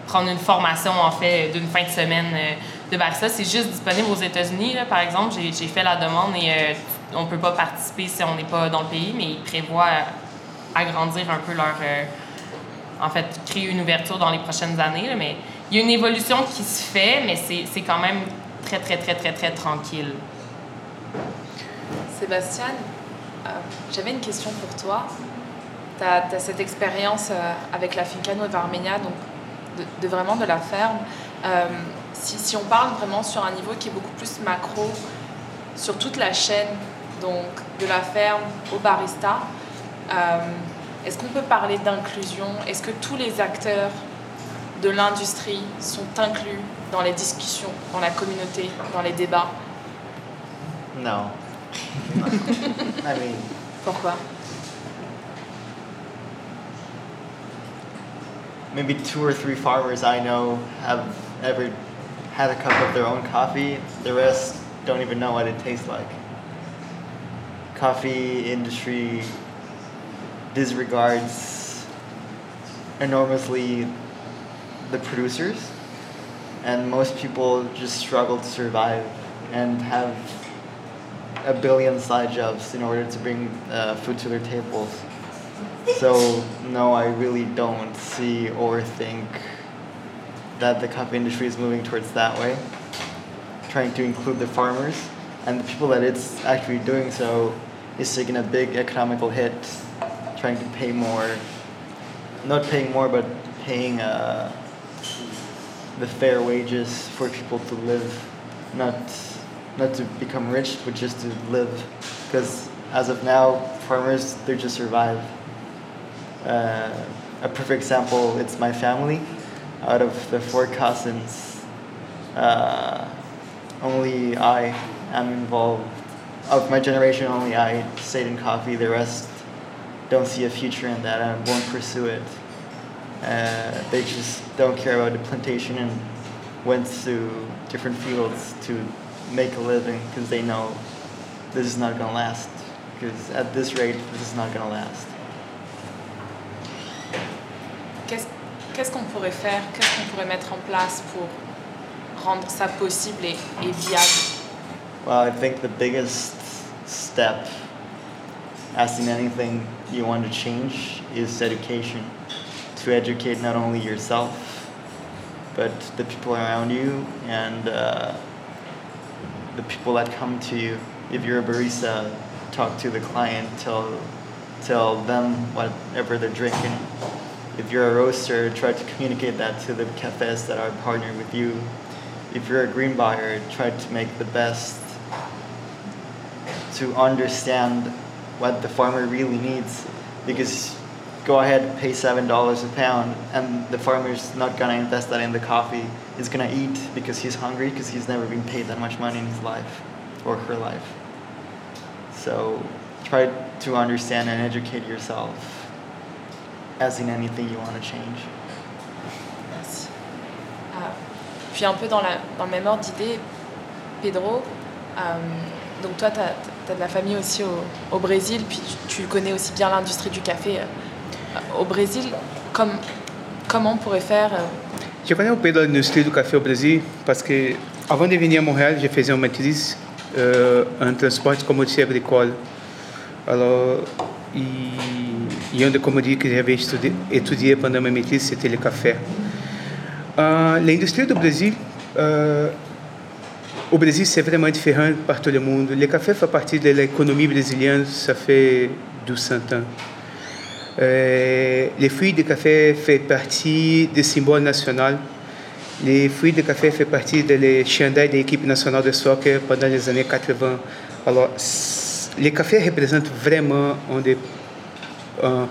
prendre une formation en fait d'une fin de semaine de barista. C'est juste disponible aux États-Unis, par exemple. J'ai fait la demande et on ne peut pas participer si on n'est pas dans le pays, mais ils prévoient agrandir un peu leur en fait, créer une ouverture dans les prochaines années. mais il y a une évolution qui se fait, mais c'est quand même très, très, très, très, très tranquille. Sébastien, euh, j'avais une question pour toi. Tu as, cette expérience euh, avec la Finca Nueva Armenia, donc de, vraiment de la ferme. Euh, si, si, on parle vraiment sur un niveau qui est beaucoup plus macro, sur toute la chaîne, donc de la ferme au barista, est-ce qu'on peut parler d'inclusion? Est-ce que tous les acteurs de l'industrie sont inclus dans les discussions, dans la communauté, dans les débats? Non. I mean, Pourquoi? Maybe two or three farmers I know have ever had a cup of their own coffee. The rest don't even know what it tastes like. Coffee industry disregards enormously the producers, and most people just struggle to survive and have a billion side jobs in order to bring uh, food to their tables. So, no, I really don't see or think that the coffee industry is moving towards that way, trying to include the farmers. And the people that it's actually doing so is taking a big economical hit trying to pay more not paying more, but paying uh, the fair wages for people to live, not not to become rich, but just to live. Because as of now, farmers they're just survive. Uh, a perfect example, it's my family. Out of the four cousins, uh, only I am involved. Of my generation, only I stayed in coffee. The rest don't see a future in that and won't pursue it. Uh, they just don't care about the plantation and went to different fields to make a living because they know this is not going to last. Because at this rate, this is not going to last. Qu'est-ce qu'on pourrait faire Qu'est-ce qu'on pourrait mettre en place pour rendre ça possible et, et viable Well, I think the biggest step, as in anything you want to change, is education. To educate not only yourself, but the people around you and uh, the people that come to you. If you're a barista, talk to the client, tell, tell them whatever they're drinking. If you're a roaster, try to communicate that to the cafes that are partnered with you. If you're a green buyer, try to make the best to understand what the farmer really needs. Because go ahead pay seven dollars a pound and the farmer's not gonna invest that in the coffee. He's gonna eat because he's hungry because he's never been paid that much money in his life or her life. So try to understand and educate yourself as in anything you want to change. Merci. Ah, puis un peu dans, la, dans le même ordre d'idée, Pedro, euh, donc toi, tu as, de la famille aussi au, au Brésil, puis tu, connais aussi bien l'industrie du café euh, au Brésil. Comme, comment on pourrait faire euh, Je connais un peu l'industrie du café au Brésil parce que avant de venir à Montréal, j'ai fait une maîtrise euh, en transport commodité agricole. Alors, e, e des commodités que j'avais étudié, étudié pendant ma maîtrise, c'était le café. Euh, L'industrie du Brésil, euh, au Brésil, c'est vraiment différent par tout le monde. Le café fait partie de l'économie brésilienne, ça fait 200 ans. Euh, les fruits de café font partie du symbole national. Les fruits de café font partie de les chandails de l'équipe nationale de soccer pendant les années 80. Alors, le café représente vraiment des, un,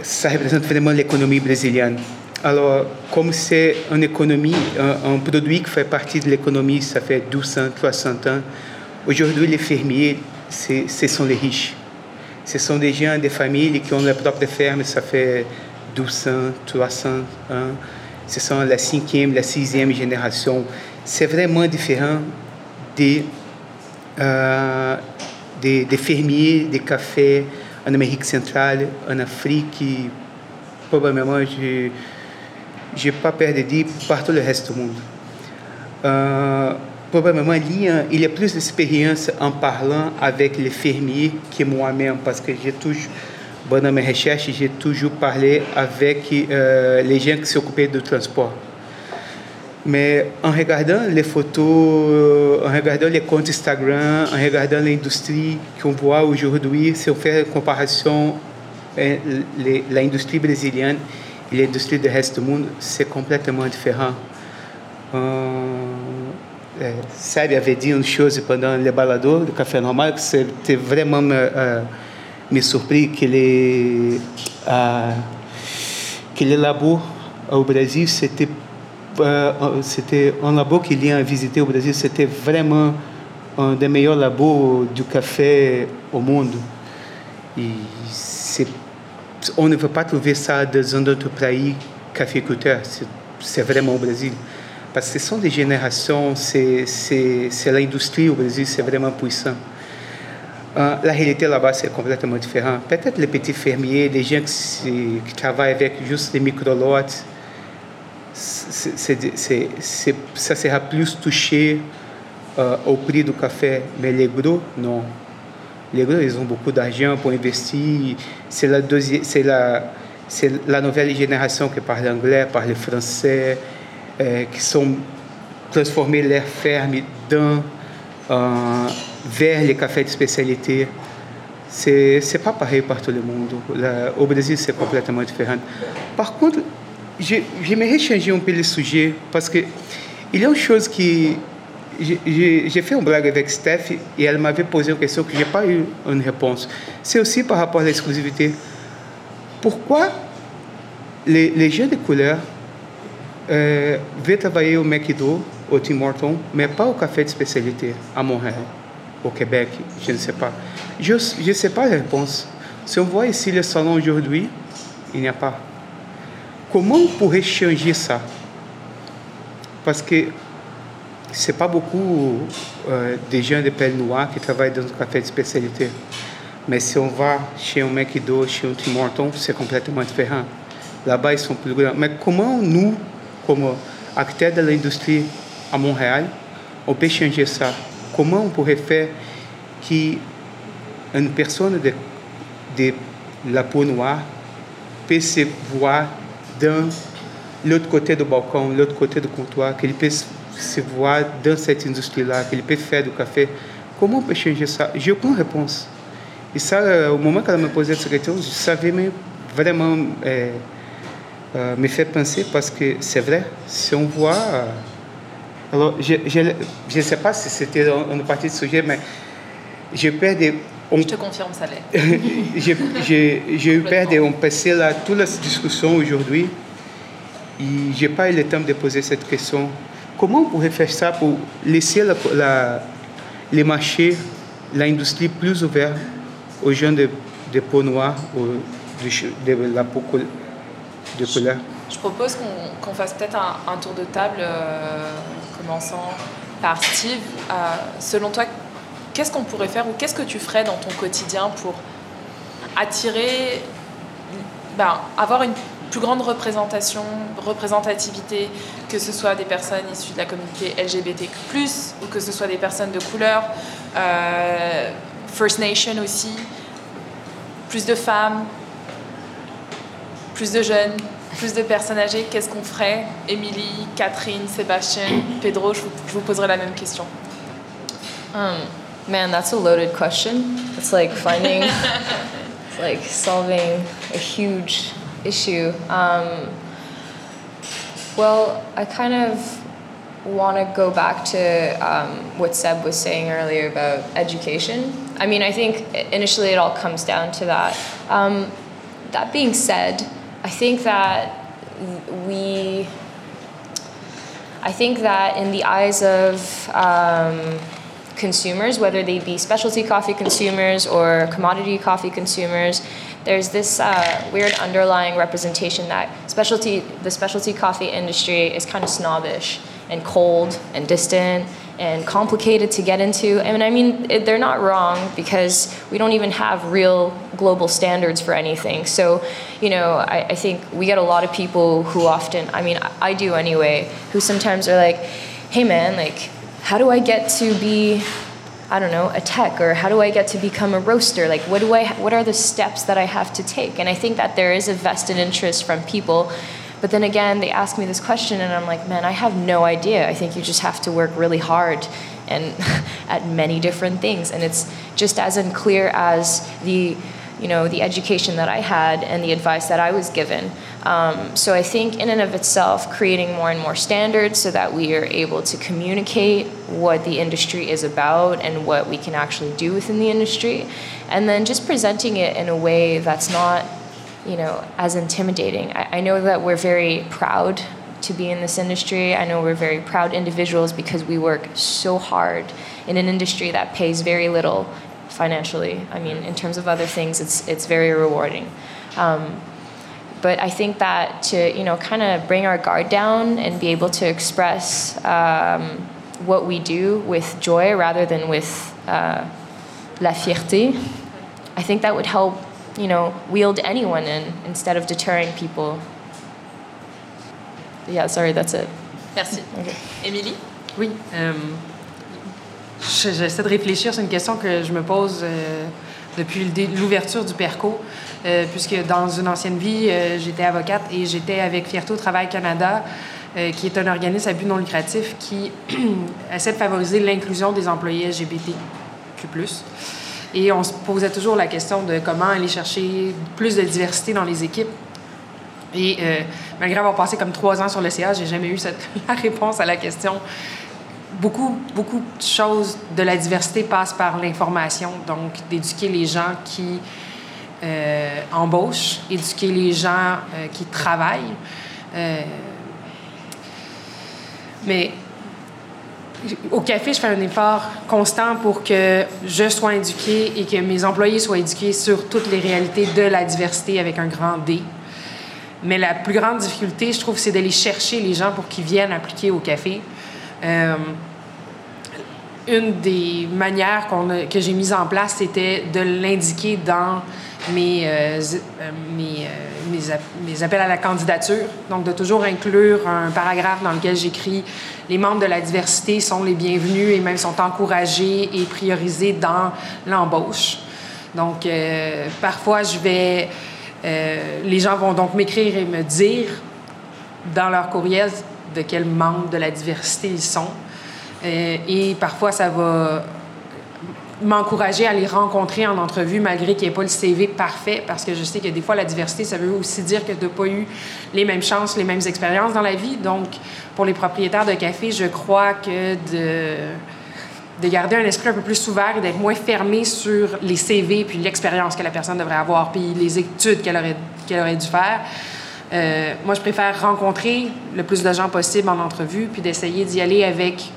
ça représente vraiment l'économie brésilienne. Alors, comme c'est une économie, un, produit qui fait partie de l'économie, ça fait 200, 300 ans. Aujourd'hui, les fermiers, ce sont les riches. Ce sont des gens, des familles qui ont leur propre ferme, ça fait 200, 300 ans. Ce sont la cinquième, la sixième génération. C'est vraiment différent des, euh, des, des, fermiers de café en Amérique centrale, en Afrique, probablement, n'ai pas peur de dire, partout le reste du monde. Euh, probablement, il y, a, plus d'expérience en parlant avec les fermiers que moi-même, parce que j'ai toujours, pendant mes recherches, j'ai toujours parlé avec euh, les gens qui s'occupaient du transport. Mais en regardant les photos, en regardant les comptes Instagram, en regardant l'industrie qu'on voit aujourd'hui, si on fait une comparaison l'industrie brésilienne et l'industrie du reste du monde, c'est complètement différent. Euh, Sabe avait dit une chose pendant le balador do Café Normal que c'était vraiment me, euh, me surpris que les, euh, que les labos au Brésil, c'était Uh, c'était un labo qu'il y a visité au Brasil, c'était vraiment un des meilleurs labos du café au monde. Et on ne peut pas trouver ça dans un autre pays caféiculteur, c'est vraiment au Brésil. Parce que ce sont des générations, c'est l'industrie au Brésil, c'est vraiment puissant. Uh, la réalité là-bas, c'est complètement différent. Peut-être les petits fermiers, les gens qui, qui travaillent avec juste des micro-lots, ça sera plus touché uh, au prix du café. Mais les gros, non. Les gros, ils ont beaucoup d'argent pour investir. C'est la, nouvelle génération qui parle anglais, parle français, euh, qui sont transformés leurs fermes dans, euh, vers les cafés de spécialité. c'est c'est pas pareil par tout le monde. Au Brésil, c'est complètement différent. Par contre, j'ai- j'aimerais changer un peu le sujet parce que il y a une chose qui j'ai- fait une blague avec Steph et elle m'avait posé une question que j'ai pas eu une réponse. C'est aussi par rapport à l'exclusivité. Pourquoi les, les gens de couleur euh, veulent travailler au McDo, au Tim Hortons, mais pas au café de spécialité à Montréal, au Québec, je ne sais pas. Je ne sais pas la réponse. Si on voit ici le salon aujourd'hui, il n'y a pas. Comment on pourrait changer ça Parce que c'est pas beaucoup euh, des gens de pelle noire qui travaillent dans un café de spécialité. Mais si on va chez un McDo, chez un Tim Hortons, c'est complètement différent. Là-bas, ils sont plus grands. Mais comment nous, comme acteurs de l'industrie à Montréal, on peut changer ça Comment on pourrait faire qu'une personne de, de la peau noire puisse se voir dans l'autre côté du balcon, l'autre côté du comptoir, qu'il puisse se voir dans cette industrie-là, qu'il peut faire du café. Comment on peut changer ça? J'ai aucune réponse. Et ça, euh, au moment qu'elle me posait cette question, je savais vraiment euh, euh, me faire penser parce que c'est vrai, si on voit. alors, je ne sais pas si c'était une partie du sujet, mais j'ai peur de. on- Je te confirme, ça l'est. j'ai eu peur de on passer là toute la discussion aujourd'hui et j'ai pas eu le temps de poser cette question. Comment on pourrait faire ça pour laisser la, la- les marchés, l'industrie plus ouverte aux gens de, de peau noire, ou de, de la peau de couleur? Je propose qu'on fasse peut-être un, un tour de table, euh, commençant par Steve. Euh, selon toi, qu'est-ce qu'on pourrait faire ou qu'est-ce que tu ferais dans ton quotidien pour attirer, ben, avoir une plus grande représentation, représentativité, que ce soit des personnes issues de la communauté LGBTQ+, ou que ce soit des personnes de couleur, euh, First Nation aussi, plus de femmes, plus de jeunes, plus de personnes âgées, qu'est-ce qu'on ferait? Émilie, Catherine, Sébastien, Pedro, je vous, je vous poserai la même question. Um, man, that's a loaded question. It's like finding, it's like solving a huge issue. Um, well, I kind of want to go back to um, what Seb was saying earlier about education. I mean, I think initially it all comes down to that. Um, that being said, I think that we I think that in the eyes of um, consumers, whether they be specialty coffee consumers or commodity coffee consumers, there's this uh, weird underlying representation that specialty, the specialty coffee industry is kind of snobbish and cold and distant and complicated to get into. And I mean, it, they're not wrong because we don't even have real global standards for anything. So, you know, I, I think we get a lot of people who often, I mean, I, I do anyway, who sometimes are like, hey man, like, how do I get to be I don't know, a tech or how do I get to become a roaster? Like what do I what are the steps that I have to take? And I think that there is a vested interest from people. But then again, they ask me this question and I'm like, "Man, I have no idea. I think you just have to work really hard and at many different things and it's just as unclear as the you know the education that I had and the advice that I was given. Um, so I think in and of itself, creating more and more standards so that we are able to communicate what the industry is about and what we can actually do within the industry, and then just presenting it in a way that's not, you know, as intimidating. I, I know that we're very proud to be in this industry. I know we're very proud individuals because we work so hard in an industry that pays very little financially. I mean, in terms of other things, it's it's very rewarding. Um, but I think that to you know kind of bring our guard down and be able to express um, what we do with joy rather than with uh, la fierté, I think that would help you know wield anyone in instead of deterring people. Yeah, sorry, that's it. Merci. Émilie? Oui. euh, je- J'essaie de réfléchir. C'est une question que je me pose euh, depuis l'ouverture du PERCO, euh, puisque dans une ancienne vie, euh, j'étais avocate et j'étais avec Fierté au Travail Canada, euh, qui est un organisme à but non lucratif qui essaie de favoriser l'inclusion des employés LGBTQ+. Et on se posait toujours la question de comment aller chercher plus de diversité dans les équipes. Et euh, malgré avoir passé comme trois ans sur le CA, j'ai jamais eu cette, la réponse à la question. Beaucoup, beaucoup de choses de la diversité passent par l'information, donc d'éduquer les gens qui euh, embauchent, éduquer les gens qui travaillent. Mais au café, je fais un effort constant pour que je sois éduquée et que mes employés soient éduqués sur toutes les réalités de la diversité avec un grand D. Mais la plus grande difficulté, je trouve, c'est d'aller chercher les gens pour qu'ils viennent appliquer au café. Euh, une des manières que j'ai mises en place, c'était de l'indiquer dans mes, euh, euh, mes, mes, mes, appels à la candidature. Donc, de toujours inclure un paragraphe dans lequel j'écris les membres de la diversité sont les bienvenus et même sont encouragés et priorisés dans l'embauche. Donc, parfois, je vais euh, les gens vont donc m'écrire et me dire dans leur courriel de quel membre de la diversité ils sont. Euh, et parfois, ça va m'encourager à les rencontrer en entrevue malgré qu'il n'y ait pas le CV parfait parce que je sais que des fois la diversité ça veut aussi dire que tu n'as pas eu les mêmes chances, les mêmes expériences dans la vie. Donc pour les propriétaires de café, je crois que de de garder un esprit un peu plus ouvert et d'être moins fermé sur les CV puis l'expérience que la personne devrait avoir puis les études qu'elle aurait, qu'elle aurait dû faire. Euh, moi, je préfère rencontrer le plus de gens possible en entrevue puis d'essayer d'y aller avec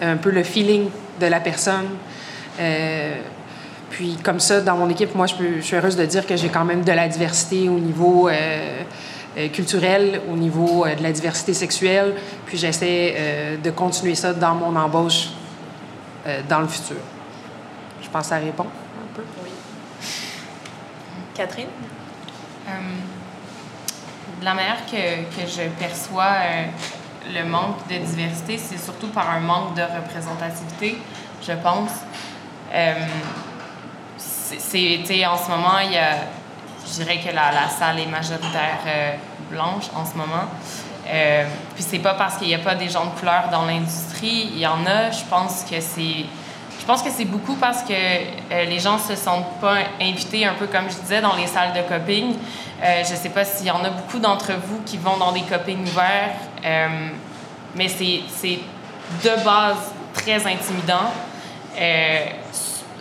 un peu le feeling de la personne. Euh, puis comme ça, dans mon équipe, moi, je, peux, je, suis heureuse de dire que j'ai quand même de la diversité au niveau euh, euh, culturelle, au niveau euh, de la diversité sexuelle. Puis j'essaie euh, de continuer ça dans mon embauche dans le futur. Je pense que ça répond un peu. Oui. Catherine? de la manière que, que je perçois le manque de diversité, c'est surtout par un manque de représentativité, je pense. c'est, en ce moment, il y a je dirais que la, la salle est majoritaire euh, blanche en ce moment. Euh, puis c'est pas parce qu'il n'y a pas des gens de couleur dans l'industrie, il y en a. Je pense que c'est pense que c'est beaucoup parce que euh, les gens se sentent pas invités, un peu comme je disais, dans les salles de coping. Euh, je sais pas s'il y en a beaucoup d'entre vous qui vont dans des copings ouverts, euh, mais c'est de base très intimidant.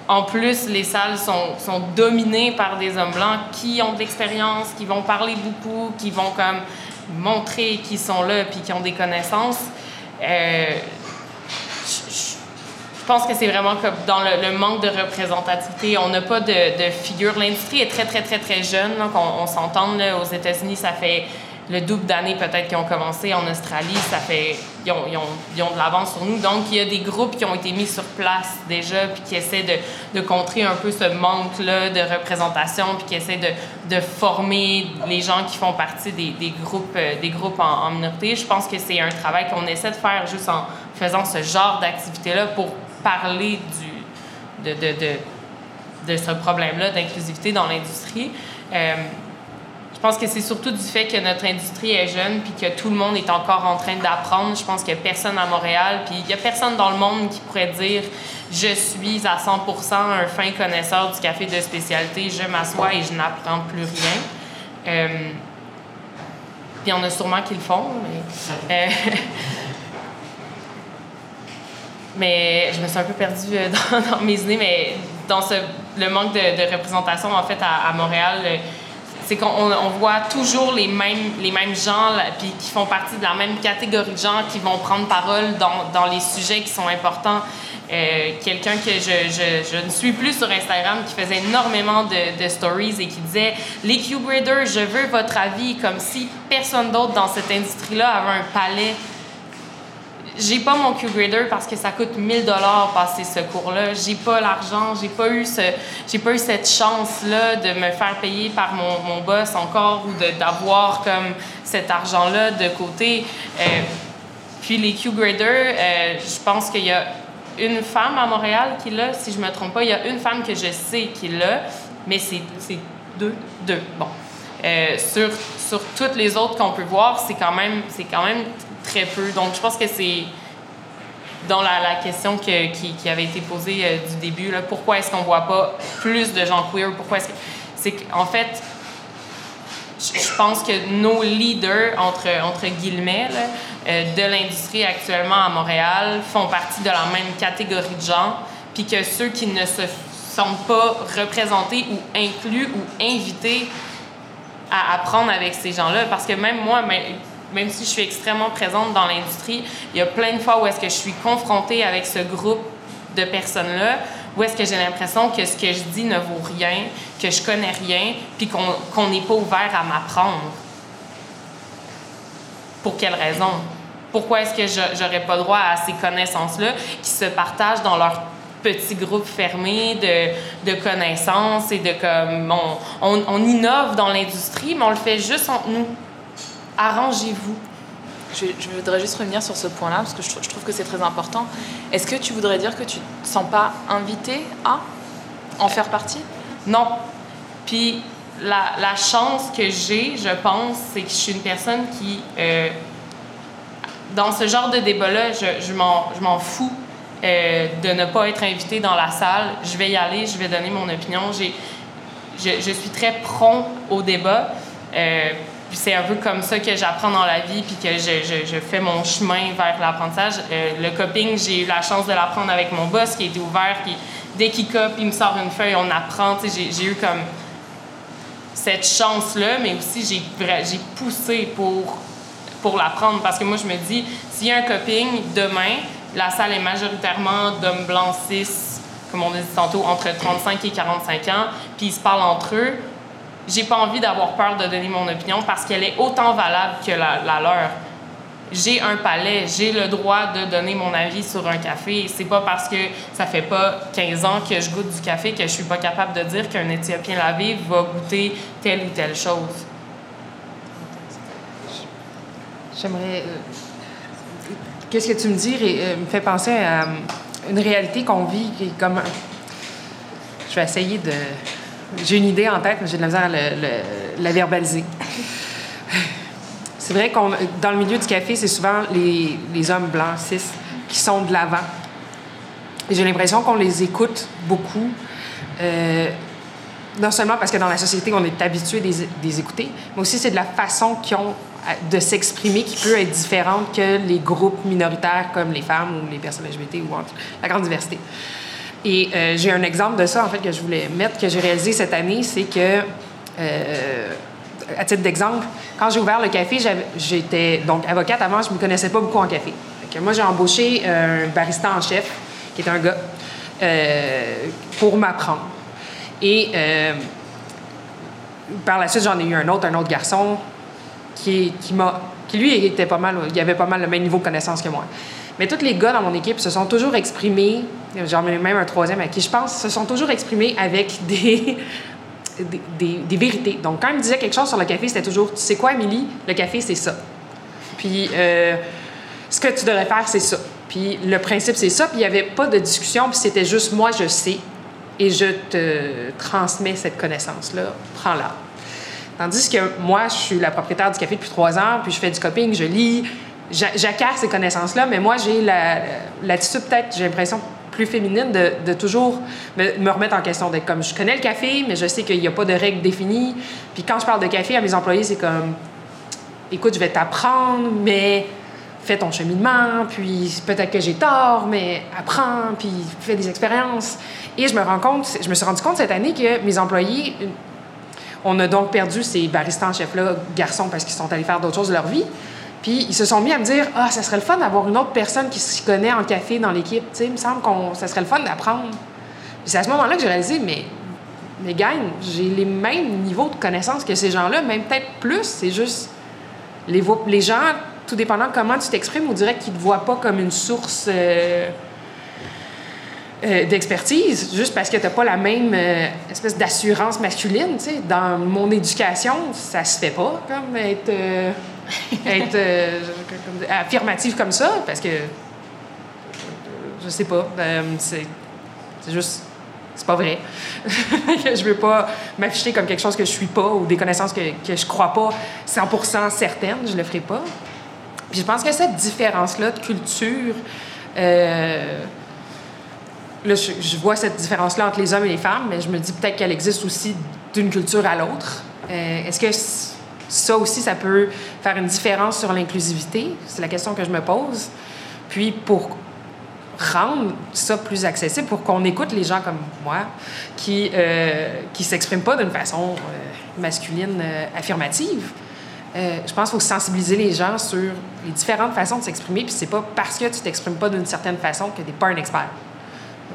En plus, les salles sont, sont, dominées par des hommes blancs qui ont de l'expérience, qui vont parler beaucoup, qui vont comme montrer qu'ils sont là puis qui ont des connaissances. Pense que c'est vraiment comme dans le, manque de représentativité. On n'a pas de, figure. L'industrie est très, très, très, très jeune. Donc on, on s'entend. Aux États-Unis, ça fait le double d'années peut-être qui ont commencé en Australie, ça fait ils ont, ils ont, ils ont de l'avance sur nous. Donc, il y a des groupes qui ont été mis sur place déjà, puis qui essaient de, de contrer un peu ce manque-là de représentation, puis qui essaient de, de, former les gens qui font partie des, des groupes, euh, des groupes en, minorité. Je pense que c'est un travail qu'on essaie de faire juste en faisant ce genre d'activité-là pour parler du, de, de, de, de ce problème-là d'inclusivité dans l'industrie. Euh, je pense que c'est surtout du fait que notre industrie est jeune puis que tout le monde est encore en train d'apprendre. Je pense qu'il n'y a personne à Montréal puis il n'y a personne dans le monde qui pourrait dire je suis à 100 un fin connaisseur du café de spécialité, je m'assois et je n'apprends plus rien. Euh, puis il y en a sûrement qui le font. Mais, euh, mais je me suis un peu perdue euh, dans, mes idées, mais dans ce, le manque de, représentation en fait à, Montréal c'est qu'on on voit toujours les mêmes, les mêmes gens, puis qui font partie de la même catégorie de gens qui vont prendre parole dans, dans les sujets qui sont importants. Euh, quelqu'un que je, je, ne suis plus sur Instagram qui faisait énormément de, de stories et qui disait les Q-Graders, je veux votre avis, comme si personne d'autre dans cette industrie-là avait un palais j'ai pas mon Q-Grader parce que ça coûte 1000 dollars passer ce cours-là. J'ai pas l'argent, j'ai pas eu ce, j'ai pas eu cette chance-là de me faire payer par mon, mon boss encore ou d'avoir comme cet argent-là de côté. Euh, puis les Q-Graders, euh, je pense qu'il y a une femme à Montréal qui l'a, si je me trompe pas. Il y a une femme que je sais qui l'a, mais c'est deux, deux. Bon. Euh, sur, sur toutes les autres qu'on peut voir, c'est quand même, c'est quand même très peu. Donc, je pense que c'est dans la, question que, qui, avait été posée euh, du début, là, pourquoi est-ce qu'on voit pas plus de gens queer? Pourquoi est-ce que... C'est qu'en fait, je pense que nos leaders, entre, entre guillemets, euh, de l'industrie actuellement à Montréal font partie de la même catégorie de gens, puis que ceux qui ne se sentent pas représentés ou inclus ou invités à apprendre avec ces gens-là, parce que même moi, même si je suis extrêmement présente dans l'industrie, il y a plein de fois où est-ce que je suis confrontée avec ce groupe de personnes-là, où est-ce que j'ai l'impression que ce que je dis ne vaut rien, que je connais rien, puis qu'on n'est pas ouvert à m'apprendre. Pour quelle raison? Pourquoi est-ce que je n'aurais pas droit à ces connaissances-là qui se partagent dans leur petit groupe fermé de, de connaissances et de comme on, on innove dans l'industrie, mais on le fait juste entre nous. Arrangez-vous. Je, voudrais juste revenir sur ce point-là, parce que je, trouve que c'est très important. Est-ce que tu voudrais dire que tu ne te sens pas invité à en faire partie? Non. Puis la, chance que j'ai, je pense, c'est que je suis une personne qui, euh, dans ce genre de débat-là, je, je m'en fous euh, de ne pas être invité dans la salle. Je vais y aller, je vais donner mon opinion. Je, je, suis très prompt au débat. Euh, puis c'est un peu comme ça que j'apprends dans la vie, puis que je, fais mon chemin vers l'apprentissage. Euh, le coping, j'ai eu la chance de l'apprendre avec mon boss qui était ouvert, qui dès qu'il copie, il me sort une feuille, on apprend. J'ai, eu comme cette chance-là, mais aussi j'ai, j'ai poussé pour, pour l'apprendre parce que moi, je me dis, s'il y a un coping demain, la salle est majoritairement d'hommes blancs cis, comme on a dit tantôt, entre 35 et 45 ans, puis ils se parlent entre eux j'ai pas envie d'avoir peur de donner mon opinion parce qu'elle est autant valable que la, leur. J'ai un palais, j'ai le droit de donner mon avis sur un café. C'est pas parce que ça fait pas 15 ans que je goûte du café que je suis pas capable de dire qu'un Éthiopien lavé va goûter telle ou telle chose. J'aimerais. Euh, qu'est-ce que tu me dis euh, me fait penser à une réalité qu'on vit qui est comme. Je vais essayer de j'ai une idée en tête, mais j'ai de la misère à la verbaliser. C'est vrai qu'on dans le milieu du café, c'est souvent les, les, hommes blancs, cis, qui sont de l'avant. J'ai l'impression qu'on les écoute beaucoup. Euh, non seulement parce que dans la société, on est habitué de les écouter, mais aussi c'est de la façon qu'ils ont de s'exprimer qui peut être différente que les groupes minoritaires comme les femmes ou les personnes LGBT ou la grande diversité. Et euh, j'ai un exemple de ça, en fait, que je voulais mettre, que j'ai réalisé cette année, c'est que, euh, à titre d'exemple, quand j'ai ouvert le café, j'étais donc avocate avant, je ne me connaissais pas beaucoup en café. moi, j'ai embauché un barista en chef, qui est un gars, euh, pour m'apprendre. Et par la suite, j'en ai eu un autre, un autre garçon, qui, qui qui lui était pas mal, il avait pas mal le même niveau de connaissance que moi. Mais tous les gars dans mon équipe se sont toujours exprimés, j'en ai même un troisième à qui je pense, se sont toujours exprimés avec des, des, vérités. Donc, quand ils me disaient quelque chose sur le café, c'était toujours Tu sais quoi, Émilie, le café, c'est ça. Puis, euh, ce que tu devrais faire, c'est ça. Puis, le principe, c'est ça. Puis, il n'y avait pas de discussion, puis c'était juste moi, je sais, et je te transmets cette connaissance-là. Prends-la. Tandis que moi, je suis la propriétaire du café depuis trois ans, puis je fais du coping, je lis, j'acquiers ces connaissances-là, mais moi, j'ai l'attitude peut-être, j'ai l'impression, plus féminine de, de toujours me, remettre en question. D'être comme, je connais le café, mais je sais qu'il n'y a pas de règles définies. Puis quand je parle de café à mes employés, c'est comme, écoute, je vais t'apprendre, mais fais ton cheminement, puis peut-être que j'ai tort, mais apprends, puis fais des expériences. Et je me rends compte, je me suis rendu compte cette année que mes employés, on a donc perdu ces baristas en chef-là, garçons, parce qu'ils sont allés faire d'autres choses de leur vie. Puis ils se sont mis à me dire Ah, ça serait le fun d'avoir une autre personne qui s'y connaît en café dans l'équipe. Tu sais, il me semble que ça serait le fun d'apprendre. c'est à ce moment-là que j'ai réalisé Mais, mais gang, j'ai les mêmes niveaux de connaissances que ces gens-là, même peut-être plus. C'est juste. Les, les gens, tout dépendant de comment tu t'exprimes, on dirait qu'ils ne te voient pas comme une source. Euh, euh, d'expertise, juste parce que tu n'as pas la même euh, espèce d'assurance masculine. sais. Dans mon éducation, ça se fait pas, comme être être euh, affirmative comme ça, parce que je sais pas, euh, c'est juste c'est pas vrai. je veux pas m'afficher comme quelque chose que je suis pas ou des connaissances que, que je crois pas 100% certaines, je le ferai pas. Puis je pense que cette différence-là de culture Euh, là, je, vois cette différence-là entre les hommes et les femmes, mais je me dis peut-être qu'elle existe aussi d'une culture à l'autre. Euh, Est-ce que ça aussi, ça peut faire une différence sur l'inclusivité? C'est la question que je me pose. Puis pour rendre ça plus accessible, pour qu'on écoute les gens comme moi qui euh, qui s'expriment pas d'une façon euh, masculine euh, affirmative, euh, je pense qu'il faut sensibiliser les gens sur les différentes façons de s'exprimer. Puis c'est pas parce que tu t'exprimes pas d'une certaine façon que tu n'es pas un expert.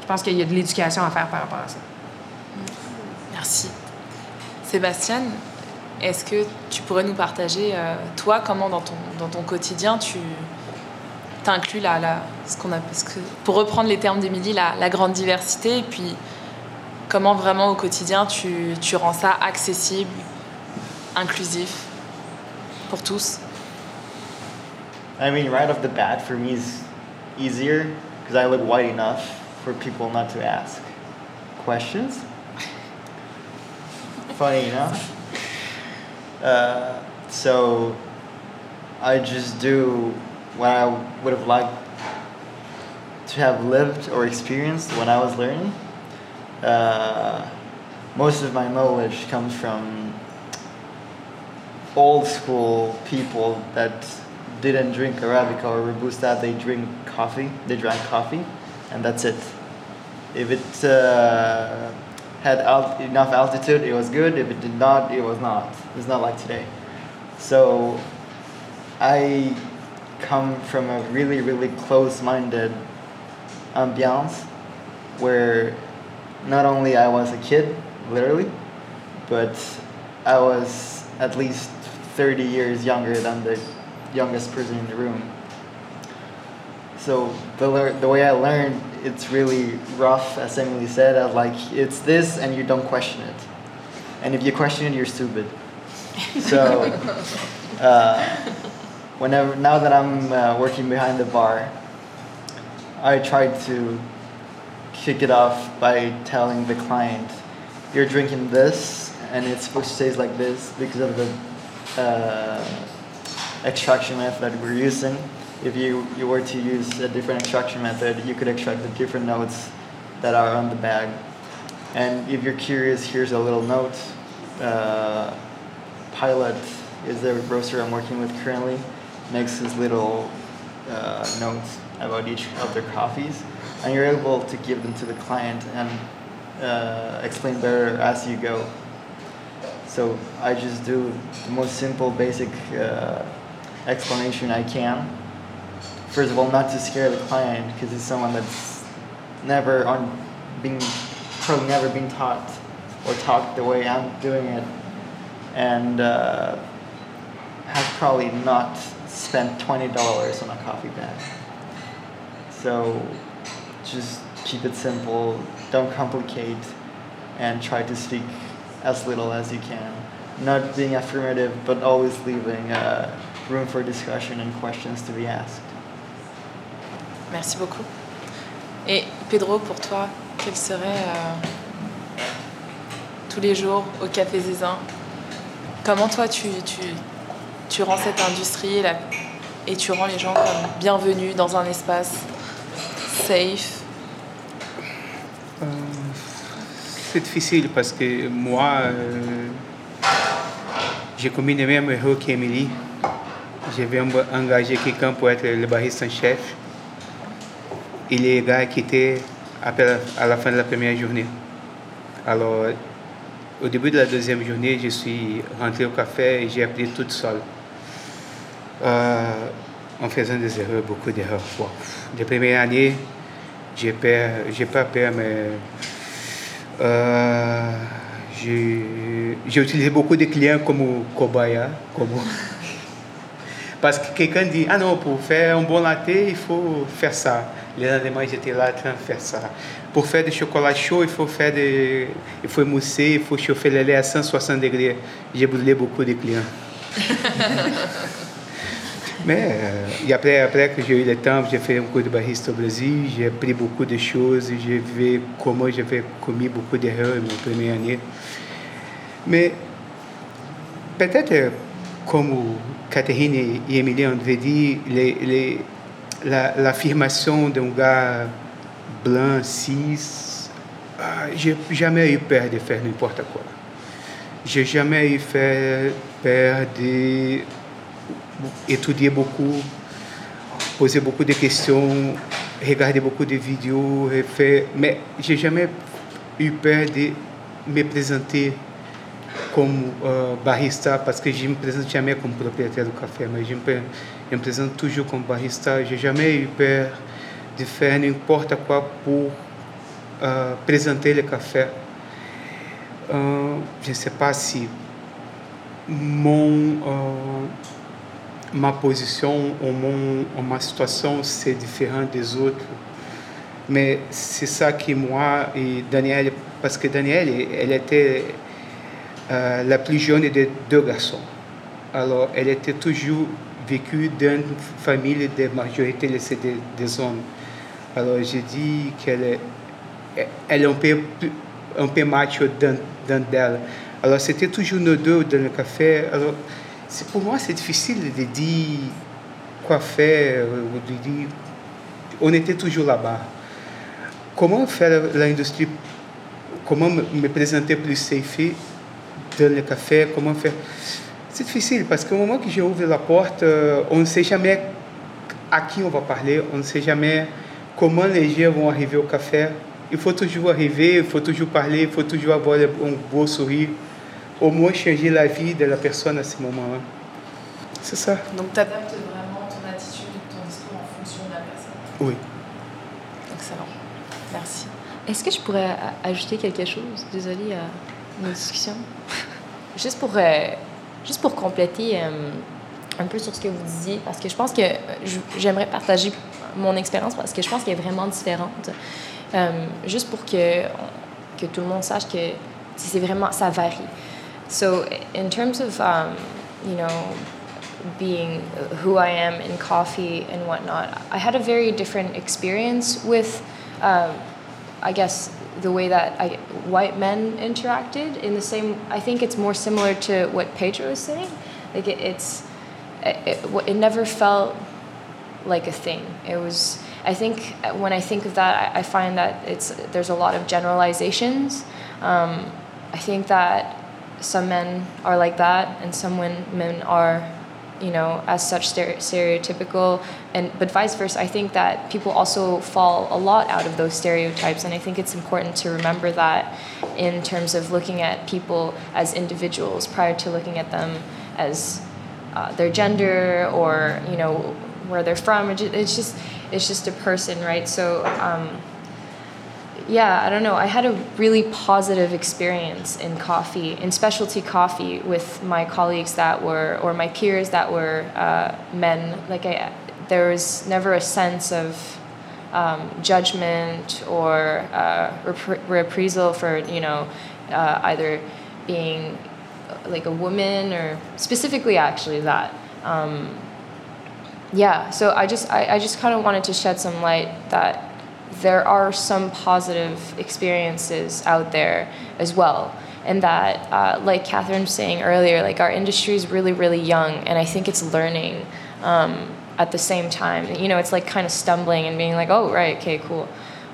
Je pense qu'il y a de l'éducation à faire par rapport à ça. Merci. Sébastien, est-ce que tu pourrais nous partager, euh, toi, comment dans ton, dans ton quotidien tu inclus la, la, ce qu'on a, parce que, pour reprendre les termes d'Émilie, la, la grande diversité, et puis comment vraiment au quotidien tu, tu rends ça accessible, inclusif pour tous? I mean, right off the bat, for me, is easier because I look white enough for people not to ask questions. Funny enough. Uh, so I just do what I would have liked to have lived or experienced when I was learning. Uh, most of my knowledge comes from old school people that didn't drink Arabica or Robusta, they drink coffee, they drank coffee, and that's it. If it uh, had enough altitude, it was good. If it did not, it was not. It's not like today. So I come from a really, really close minded ambiance where not only I was a kid, literally, but I was at least 30 years younger than the youngest person in the room. So the, the way I learned, it's really rough, as Emily said. Was like, it's this, and you don't question it. And if you question it, you're stupid. So, uh, whenever now that I'm uh, working behind the bar, I try to kick it off by telling the client, "You're drinking this, and it's supposed to taste like this because of the uh, extraction method we're using. If you, you were to use a different extraction method, you could extract the different notes that are on the bag. And if you're curious, here's a little note. Uh, Pilot is the roaster I'm working with currently, makes his little uh, notes about each of their coffees, and you're able to give them to the client and uh, explain better as you go. So I just do the most simple, basic uh, explanation I can. First of all, not to scare the client because he's someone that's never on being probably never been taught or talked the way I'm doing it, and uh, has probably not spent twenty dollars on a coffee bag. So just keep it simple, don't complicate, and try to speak as little as you can. Not being affirmative, but always leaving uh, room for discussion and questions to be asked. Merci beaucoup. Et Pedro, pour toi, quel serait euh, tous les jours au Café Zézin? Comment toi tu, tu, tu rends cette industrie la- et tu rends les gens comme bienvenus dans un espace safe? Euh, c'est difficile parce que moi, euh, j'ai commis les mêmes erreurs qu'Emily. J'avais engagé quelqu'un pour être le bariste en chef. Quitté après la- à la fin de la première journée. Alors, au début de la deuxième journée, je suis rentré au café et j'ai appris toute seule. Euh, en faisant des erreurs, beaucoup d'erreurs. Bon, les premières années, j'ai pas peur, mais euh, j'ai utilisé beaucoup de clients comme cobaya, comme parce que quelqu'un dit ah non pour faire un bon latte il faut faire ça. Le lendemain j'étais là en train de faire ça. Pour faire du chocolat chaud il faut faire des, il faut mousser, il faut chauffer le lait à 160 degrés. J'ai brûlé beaucoup de clients. Mais euh, et après, après que j'ai eu le temps, j'ai fait un cours de barista au Brésil, j'ai appris beaucoup de choses, j'ai vu comment j'avais commis beaucoup d'erreurs ma première année. Mais peut-être, comme Catherine et Émilie ont dit, les, les, l'affirmation d'un gars blanc, cis, ah, j'ai jamais eu peur de faire n'importe quoi. J'ai jamais eu peur d'étudier beaucoup, poser beaucoup de questions, regarder beaucoup de vidéos, faire, mais j'ai jamais eu peur de me présenter comme uh, barista, parce que je me présente jamais comme propriétaire du café, mais je me, je me présente toujours comme barista. J'ai jamais eu peur de faire n'importe quoi pour uh, présenter le café. Uh, je ne sais pas si mon, ma position ou mon, ma situation c'est différent des autres, mais c'est ça que moi et Daniel, parce que Daniel, elle était euh, la plus jeune des deux garçons. Alors, elle était toujours vécue dans une famille de majorité laissée des, hommes. Alors, j'ai dit qu'elle elle est un peu, un peu macho dans, dans d'elle. Alors, c'était toujours nos deux dans le café. Alors, pour moi, c'est difficile de dire quoi faire, de dire... On était toujours là-bas. Comment faire l'industrie, comment me présenter plus safe dans le café, comment faire? C'est difficile parce qu'au moment que j'ouvre la porte, on ne sait jamais à qui on va parler, on ne sait jamais comment les gens vont arriver au café. Il faut toujours arriver, il faut toujours parler, il faut toujours avoir un beau sourire, au moins changer la vie de la personne à ce moment-là. C'est ça. Donc tu adaptes vraiment ton attitude, ton discours en fonction de la personne. Oui. Excellent. Merci. Est-ce que je pourrais ajouter quelque chose? Désolée à nos discussions. Juste pour, euh, juste pour compléter euh, un peu sur ce que vous disiez, parce que je pense que euh, j'aimerais partager mon expérience parce que je pense qu'elle est vraiment différente. juste pour que, que tout le monde sache que c'est vraiment, ça varie. So, in terms of, um, you know, being who I am in coffee and whatnot, I had a very different experience with, um, I guess, the way that I, white men interacted in the same i think it's more similar to what pedro was saying. Like it, it's it, it, it, never felt like a thing. It was i think when i think of that i, I find that it's there's a lot of generalizations. Um, i think that some men are like that and some men are you know, as such stereotypical, and but vice versa. I think that people also fall a lot out of those stereotypes, and I think it's important to remember that in terms of looking at people as individuals prior to looking at them as uh, their gender or you know where they're from. It's just it's just a person, right? So. Um, yeah, I don't know. I had a really positive experience in coffee, in specialty coffee, with my colleagues that were, or my peers that were uh, men. Like, I, there was never a sense of um, judgment or uh, rep- reprisal for, you know, uh, either being like a woman or specifically actually that. Um, yeah, so I just, I, I just kind of wanted to shed some light that there are some positive experiences out there as well. And that, uh, like Catherine was saying earlier, like our industry is really, really young, and I think it's learning um, at the same time. You know, it's like kind of stumbling and being like, oh, right, okay, cool.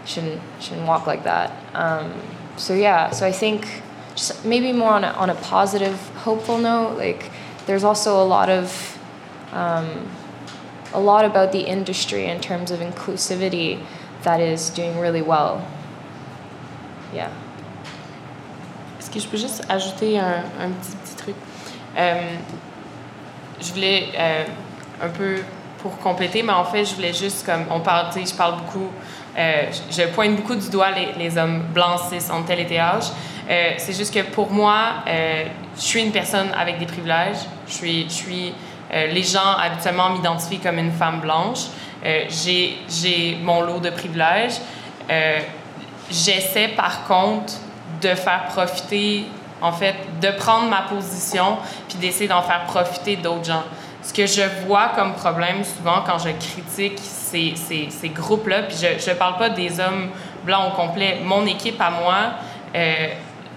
Shouldn't, shouldn't walk like that. Um, so, yeah, so I think just maybe more on a, on a positive, hopeful note, like there's also a lot of, um, a lot about the industry in terms of inclusivity that is doing really well. Yeah. Est-ce que je peux juste ajouter un, un petit, petit truc? Euh, je voulais euh, un peu pour compléter, mais en fait, je voulais juste comme on parle, je parle beaucoup, euh, je, pointe beaucoup du doigt les, les hommes blancs cis en tel et tel c'est juste que pour moi, je suis une personne avec des privilèges. Je suis, je suis les gens habituellement m'identifient comme une femme blanche. Euh, j'ai mon lot de privilèges. Euh, j'essaie par contre de faire profiter, en fait, de prendre ma position puis d'essayer d'en faire profiter d'autres gens. Ce que je vois comme problème souvent quand je critique ces, ces, ces groupes-là, puis je ne parle pas des hommes blancs au complet, mon équipe à moi, euh,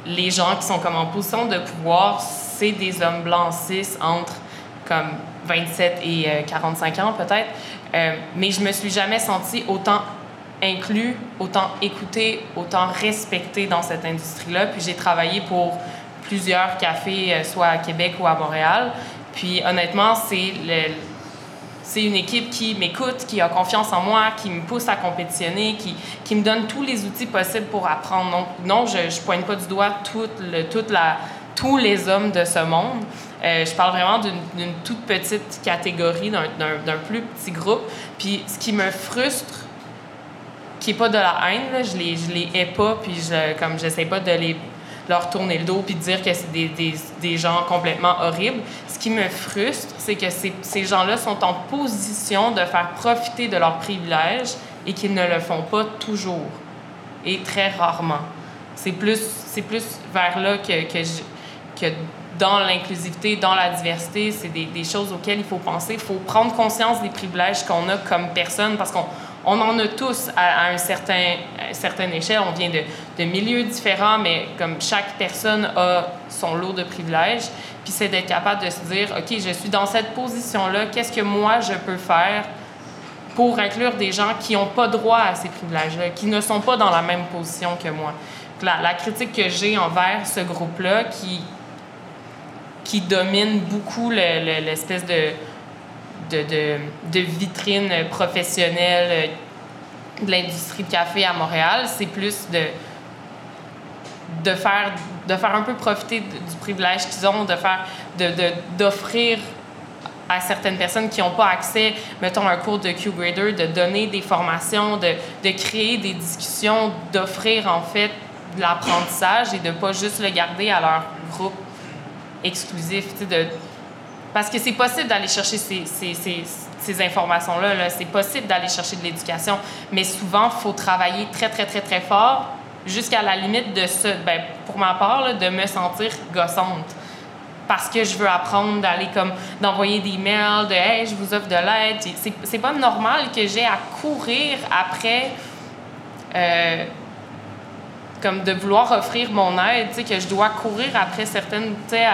les gens qui sont comme en position de pouvoir, c'est des hommes blancs cis entre comme 27 et 45 ans peut-être. Mais je me suis jamais sentie autant inclus, autant écouté, autant respecté dans cette industrie-là. Puis j'ai travaillé pour plusieurs cafés, soit à Québec ou à Montréal. Puis honnêtement, c'est le, c'est une équipe qui m'écoute, qui a confiance en moi, qui me pousse à compétitionner, qui, qui me donne tous les outils possibles pour apprendre. Donc, non, je ne pointe pas du doigt toute le, toute la, tous les hommes de ce monde. Euh, je parle vraiment d'une toute petite catégorie, d'un plus petit groupe. Puis ce qui me frustre, qui n'est pas de la haine, je les, je les hais pas, puis je, comme j'essaie pas de les leur tourner le dos puis de dire que c'est des, des, des, gens complètement horribles. Ce qui me frustre, c'est que ces, ces gens-là sont en position de faire profiter de leurs privilèges et qu'ils ne le font pas toujours et très rarement. C'est plus, plus vers là que, que dans l'inclusivité, dans la diversité, c'est des, choses auxquelles il faut penser. Il faut prendre conscience des privilèges qu'on a comme personne parce qu'on on en a tous à, un certain, une certaine échelle. On vient de, de, milieux différents, mais comme chaque personne a son lot de privilèges. Puis c'est d'être capable de se dire, OK, je suis dans cette position-là, qu'est-ce que moi je peux faire pour inclure des gens qui n'ont pas droit à ces privilèges-là, qui ne sont pas dans la même position que moi? La critique que j'ai envers ce groupe-là, qui, qui domine beaucoup l'espèce de de, de, de vitrine professionnelle de l'industrie de café à Montréal. C'est plus de, de, faire, de faire un peu profiter du privilège qu'ils ont, de d'offrir à certaines personnes qui n'ont pas accès, mettons, un cours de Q-Grader, de donner des formations, de, de créer des discussions, d'offrir en fait de l'apprentissage et de pas juste le garder à leur groupe exclusif, de parce que c'est possible d'aller chercher ces, ces, ces, ces informations-là. -là, c'est possible d'aller chercher de l'éducation. Mais souvent, il faut travailler très, très, très, très fort jusqu'à la limite de ce, ben, pour ma part, de me sentir gossante. Parce que je veux apprendre d'aller comme d'envoyer des mails de Hey, je vous offre de l'aide. C'est, c'est pas normal que j'ai à courir après. Euh, comme de vouloir offrir mon aide, que je dois courir après certaines, tu sais,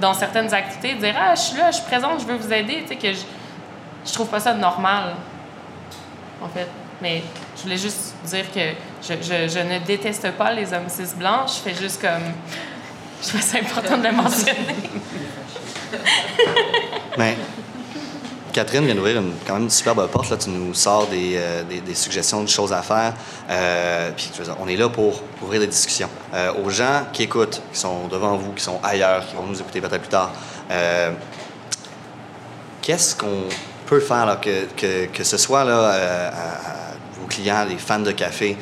dans certaines activités, dire Ah, je suis là, je suis présente, je veux vous aider. Tu sais, que je, je trouve pas ça normal, en fait. Mais je voulais juste dire que je, je, je ne déteste pas les hommes cis blancs. Je fais juste comme. Je trouve ça important de le mentionner. Mais Catherine vient d'ouvrir une, quand même une superbe porte. Là. Tu nous sors des, euh, des, suggestions de choses à faire. Euh, puis, on est là pour ouvrir des discussions. Euh, aux gens qui écoutent, qui sont devant vous, qui sont ailleurs, qui vont nous écouter peut-être plus tard, euh, qu'est-ce qu'on peut faire que, que, que, ce soit là, euh, à, clients, des fans de café,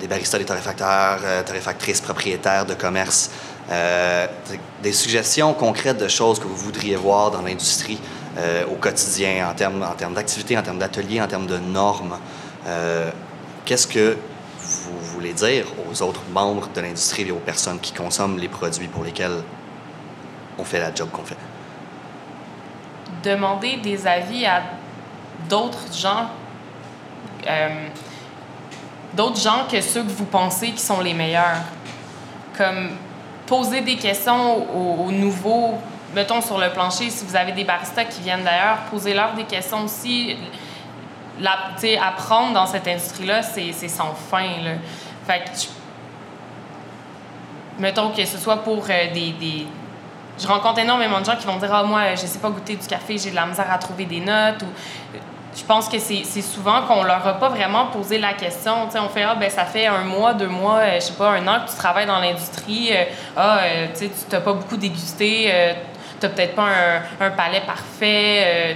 des baristas, des torréfacteurs, torréfactrices, propriétaires de commerce, des suggestions concrètes de choses que vous voudriez voir dans l'industrie euh, au quotidien, en termes, en termes d'activité, en termes d'ateliers, en termes de normes. Euh, Qu'est-ce que vous voulez dire aux autres membres de l'industrie et aux personnes qui consomment les produits pour lesquels on fait la job qu'on fait? Demander des avis à d'autres gens, euh, d'autres gens que ceux que vous pensez qui sont les meilleurs. Comme poser des questions aux, aux nouveaux mettons sur le plancher, si vous avez des baristas qui viennent d'ailleurs, posez-leur des questions aussi. Apprendre dans cette industrie-là, c'est sans fin. Là. Fait que, mettons que ce soit pour euh, des, des, Je rencontre énormément de gens qui vont dire Ah, moi, je sais pas goûter du café, j'ai de la misère à trouver des notes. Ou, je pense que c'est souvent qu'on leur a pas vraiment posé la question. sais, on fait Ah, ben ça fait un mois, deux mois, euh, je sais pas, un an que tu travailles dans l'industrie. Euh, ah, euh, tu n'as pas beaucoup dégusté. Tu peut-être pas un, un, palais parfait. Euh,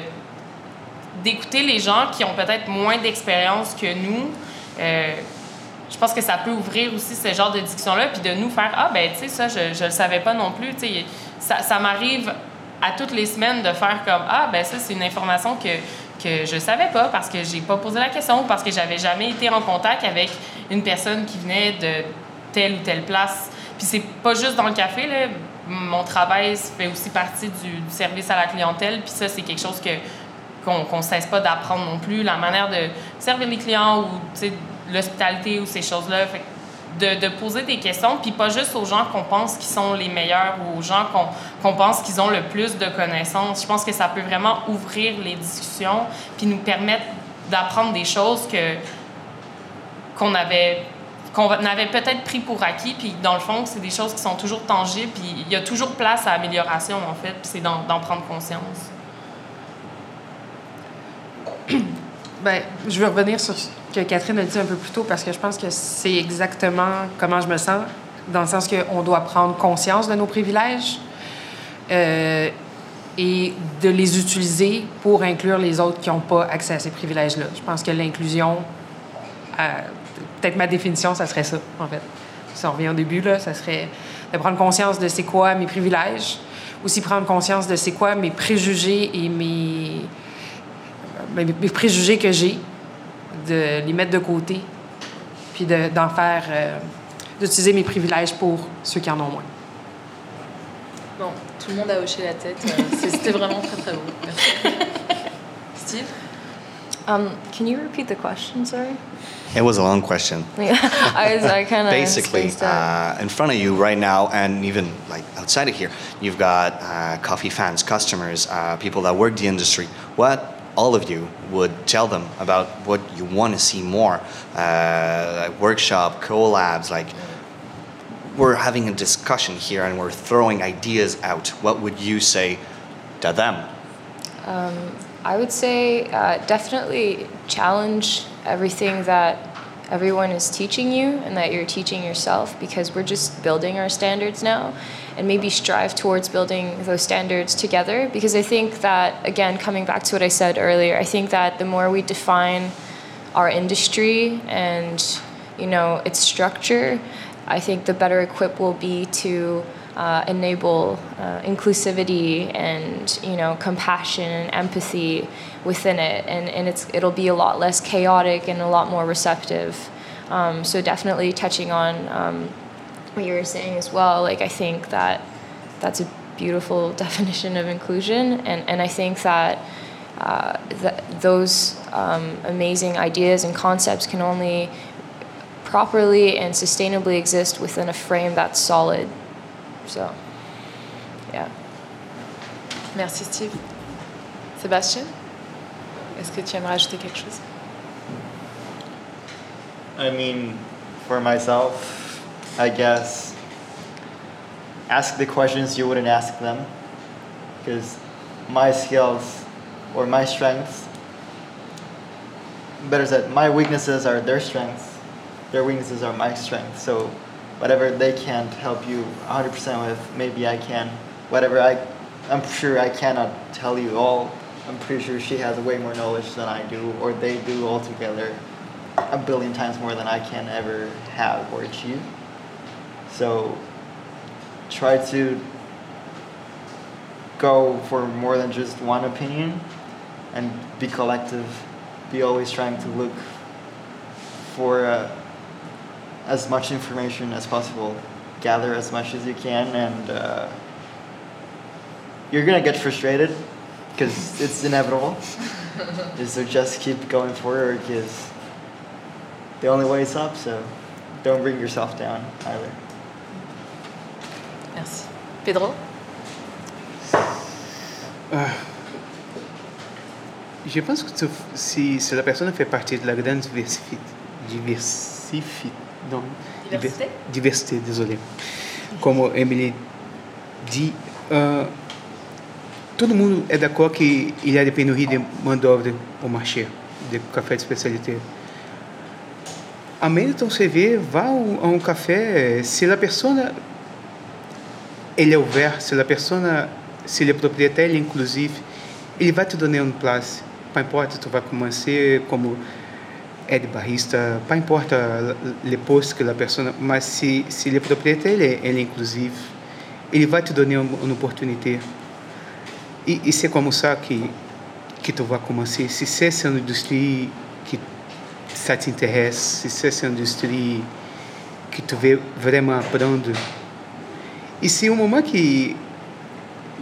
d'écouter les gens qui ont peut-être moins d'expérience que nous, euh, je pense que ça peut ouvrir aussi ce genre de discussion-là, puis de nous faire Ah, ben, tu sais, ça, je, je le savais pas non plus. Tu sais, ça, ça m'arrive à toutes les semaines de faire comme Ah, ben, ça, c'est une information que, que je savais pas parce que j'ai pas posé la question ou parce que j'avais jamais été en contact avec une personne qui venait de telle ou telle place. Puis c'est pas juste dans le café, là mon travail fait aussi partie du, service à la clientèle. Puis ça, c'est quelque chose que qu'on ne cesse pas d'apprendre non plus. La manière de servir les clients ou l'hospitalité ou ces choses-là. de, de, poser des questions, puis pas juste aux gens qu'on pense qui sont les meilleurs ou aux gens qu'on pense qu'ils ont le plus de connaissances. Je pense que ça peut vraiment ouvrir les discussions, puis nous permettre d'apprendre des choses qu'on avait qu'on avait peut-être pris pour acquis, puis dans le fond, c'est des choses qui sont toujours tangibles, puis il y a toujours place à amélioration, en fait, puis c'est d'en prendre conscience. ben, je veux revenir sur ce que Catherine a dit un peu plus tôt, parce que je pense que c'est exactement comment je me sens, dans le sens qu'on doit prendre conscience de nos privilèges euh, et de les utiliser pour inclure les autres qui n'ont pas accès à ces privilèges-là. Je pense que l'inclusion... Euh, peut-être ma définition, ça serait ça, en fait. Si on revient au début, là, ça serait de prendre conscience de c'est quoi mes privilèges, aussi prendre conscience de c'est quoi mes préjugés et mes, mes, préjugés que j'ai, de les mettre de côté, puis d'en faire, euh, d'utiliser mes privilèges pour ceux qui en ont moins. Bon, tout le monde a hoché la tête. Euh, c'était vraiment très très beau. Merci. Steve? Um, can you repeat the question, sorry? It was a long question. I, was, I kind of basically uh, in front of you right now, and even like outside of here, you've got uh, coffee fans, customers, uh, people that work the industry. What all of you would tell them about what you want to see more, uh, like workshop, collabs, like. We're having a discussion here and we're throwing ideas out. What would you say to them? Um, I would say uh, definitely challenge everything that everyone is teaching you and that you're teaching yourself because we're just building our standards now and maybe strive towards building those standards together because I think that again coming back to what I said earlier I think that the more we define our industry and you know its structure I think the better equipped we'll be to uh, enable uh, inclusivity and you know compassion and empathy within it, and, and it's it'll be a lot less chaotic and a lot more receptive. Um, so definitely touching on um, what you were saying as well. Like I think that that's a beautiful definition of inclusion, and and I think that. Uh, th- those um, amazing ideas and concepts can only properly and sustainably exist within a frame that's solid So, yeah. Merci Steve. Sébastien, est-ce que tu aimerais ajouter quelque chose? I mean, for myself, I guess ask the questions you wouldn't ask them because my skills or my strengths better said my weaknesses are their strengths their weaknesses are my strengths so whatever they can't help you 100% with, maybe I can. Whatever I, I'm sure I cannot tell you all. I'm pretty sure she has way more knowledge than I do, or they do altogether a billion times more than I can ever have or achieve. So try to go for more than just one opinion and be collective. Be always trying to look for a as much information as possible, gather as much as you can, and uh, you're gonna get frustrated because it's inevitable. so just keep going forward because the only way is up. So don't bring yourself down either. Merci. Pedro. Uh, je pense que tu, si, si la personne fait partie de la grande diversité, diversité Non. Diversité Diversité, désolé. Como Emily dit, uh, todo mundo é d'accord qu'il y a des pénuries de main-d'œuvre au marché de café de spécialité. Menos então você vê, vá a um café, se a pessoa ele é ouvert, se a pessoa, se ele é proprietário, inclusive, ele vai te dar um place. Não importa, tu vai começar como é de barista, pas importe le poste que la personne, mas se, se ele é proprietário, ele, é inclusive, ele vai te dar uma, uma oportunidade. E, e c'est comme ça que, que tu vas commencer. Si c'est une industrie que ça t'intéresse, si c'est une industrie que tu veux vraiment apprendre, e se um moment que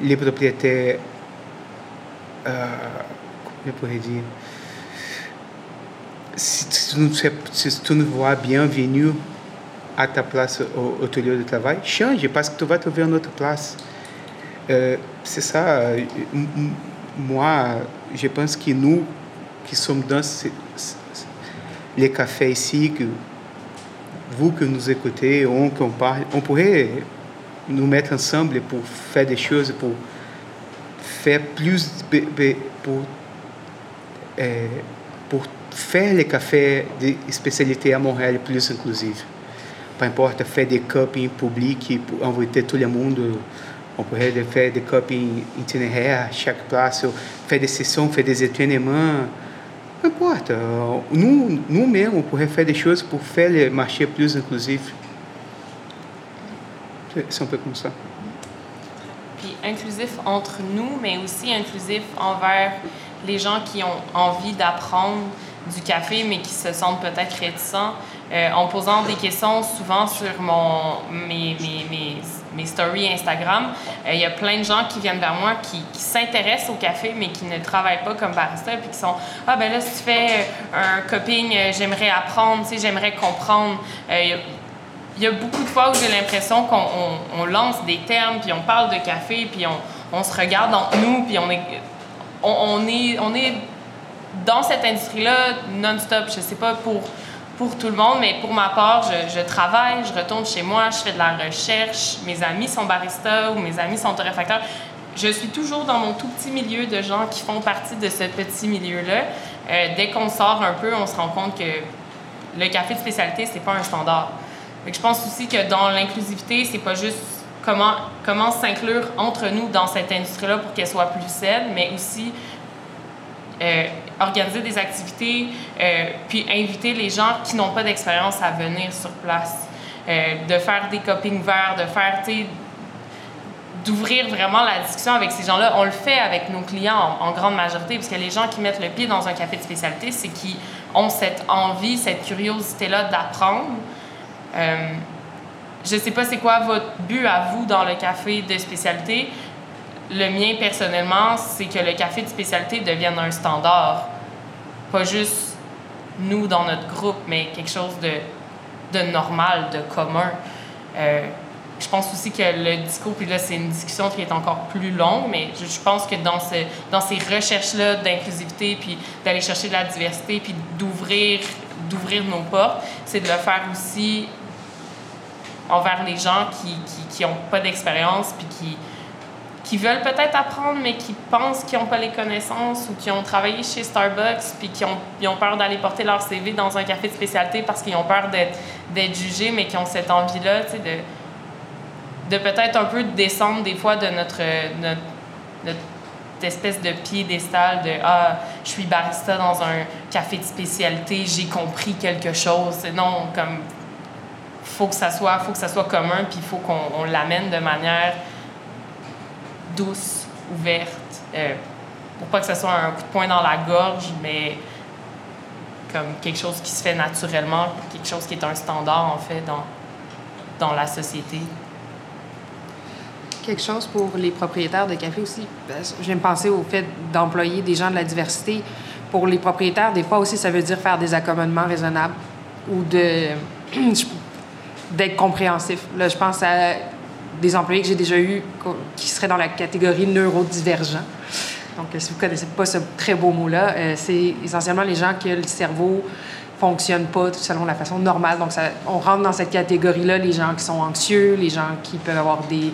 les propriétaires, uh, como eu pourrais dire, si tu, si tu nous vois bienvenue à ta place au, au lieu de travail, change parce que tu vas trouver une autre place. Euh, c'est ça, euh, moi, je pense que nous qui sommes dans les cafés ici, que vous que nous écoutez, on, qu'on parle, on pourrait nous mettre ensemble pour faire des choses, pour faire plus, pour, euh, pour faire les cafés de spécialité à Montréal plus inclusifs. Peu importe, faire des copings publics pour envoyer tout le monde. On pourrait faire des copings itinéraires chaque place, faire des sessions, faire des entraînements. Peu importe. Nous, nous-mêmes, on pourrait faire des choses pour faire le marché plus inclusif. C'est un peu comme ça. Puis inclusif entre nous, mais aussi inclusif envers les gens qui ont envie d'apprendre du café, mais qui se sentent peut-être réticents. Euh, en posant des questions souvent sur mon, mes, mes, mes, mes stories Instagram, euh, il y a plein de gens qui viennent vers moi qui, s'intéressent au café, mais qui ne travaillent pas comme barista, puis qui sont Ah, ben là, si tu fais un coping, euh, j'aimerais apprendre, tu sais, j'aimerais comprendre. il y a beaucoup de fois où j'ai l'impression qu'on on, lance des termes, puis on parle de café, puis on, on se regarde entre nous, puis on est, on, on est dans cette industrie-là non-stop. Je sais pas pour, pour tout le monde, mais pour ma part, je, je, travaille, je retourne chez moi, je fais de la recherche. Mes amis sont baristas ou mes amis sont torréfacteurs. Je suis toujours dans mon tout petit milieu de gens qui font partie de ce petit milieu-là. Euh, dès qu'on sort un peu, on se rend compte que le café de spécialité, c'est pas un standard. je pense aussi que dans l'inclusivité, c'est pas juste comment, comment s'inclure entre nous dans cette industrie-là pour qu'elle soit plus saine, mais aussi euh, organiser des activités, euh, puis inviter les gens qui n'ont pas d'expérience à venir sur place, euh, de faire des copings verts, de faire, tu d'ouvrir vraiment la discussion avec ces gens-là. On le fait avec nos clients en, grande majorité, parce que les gens qui mettent le pied dans un café de spécialité, c'est qui ont cette envie, cette curiosité-là d'apprendre. Je ne sais pas c'est quoi votre but à vous dans le café de spécialité, le mien, personnellement, c'est que le café de spécialité devienne un standard. Pas juste nous dans notre groupe, mais quelque chose de, de normal, de commun. Euh, je pense aussi que le discours, puis là, c'est une discussion qui est encore plus longue, mais je, pense que dans, ce, dans ces recherches-là d'inclusivité, puis d'aller chercher de la diversité, puis d'ouvrir, d'ouvrir nos portes, c'est de le faire aussi envers les gens qui n'ont qui, qui pas d'expérience, puis qui, qui veulent peut-être apprendre, mais qui pensent qu'ils n'ont pas les connaissances ou qui ont travaillé chez Starbucks puis qui ont, ont peur d'aller porter leur CV dans un café de spécialité parce qu'ils ont peur d'être jugés, mais qui ont cette envie-là, de, de peut-être un peu descendre des fois de notre, notre, espèce de piédestal de ah je suis barista dans un café de spécialité j'ai compris quelque chose non comme faut que ça soit faut que ça soit commun puis il faut qu'on l'amène de manière douce, ouverte, euh, pour pas que ce soit un coup de poing dans la gorge, mais comme quelque chose qui se fait naturellement, quelque chose qui est un standard en fait dans, dans la société. Quelque chose pour les propriétaires de café aussi. Je viens de penser au fait d'employer des gens de la diversité. Pour les propriétaires, des fois aussi, ça veut dire faire des accommodements raisonnables ou de d'être compréhensif. Là, je pense à des employés que j'ai déjà eus qui seraient dans la catégorie neurodivergent. Donc, si vous ne connaissez pas ce très beau mot-là, euh, c'est essentiellement les gens que le cerveau fonctionne pas selon la façon normale. Donc, on rentre dans cette catégorie-là, les gens qui sont anxieux, les gens qui peuvent avoir des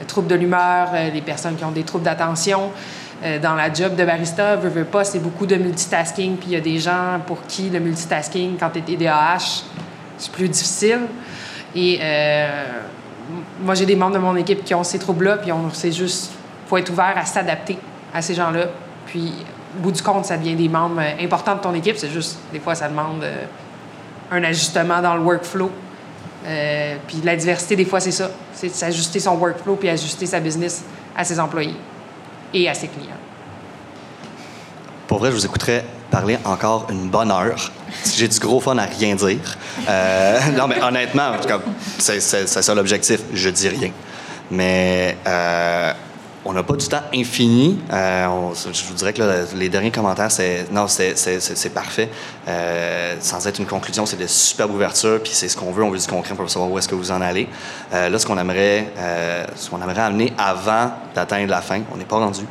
euh, troubles de l'humeur, euh, les personnes qui ont des troubles d'attention. dans la job de barista, veut, veut pas, c'est beaucoup de multitasking. Puis il y a des gens pour qui le multitasking, quand tu es TDAH, c'est plus difficile. Et moi, j'ai des membres de mon équipe qui ont ces troubles-là, puis c'est juste, faut être ouvert à s'adapter à ces gens-là. Puis, au bout du compte, ça devient des membres euh, importants de ton équipe. C'est juste, des fois, ça demande euh, un ajustement dans le workflow. Euh, puis la diversité, des fois, c'est ça. C'est s'ajuster son workflow puis ajuster sa business à ses employés et à ses clients. Pour vrai, je vous écouterais parler encore une bonne heure. J'ai du gros fun à rien dire. Euh, non, mais honnêtement, c'est ça l'objectif. Je dis rien. Mais euh, on n'a pas du temps infini. Euh, je vous dirais que les derniers commentaires, c'est non, c'est parfait. Sans être une conclusion, c'est de superbes ouvertures, puis c'est ce qu'on veut. On veut du concret pour savoir où est-ce que vous en allez. Là, ce qu'on aimerait, ce qu'on aimerait amener avant d'atteindre la fin, on n'est pas rendu.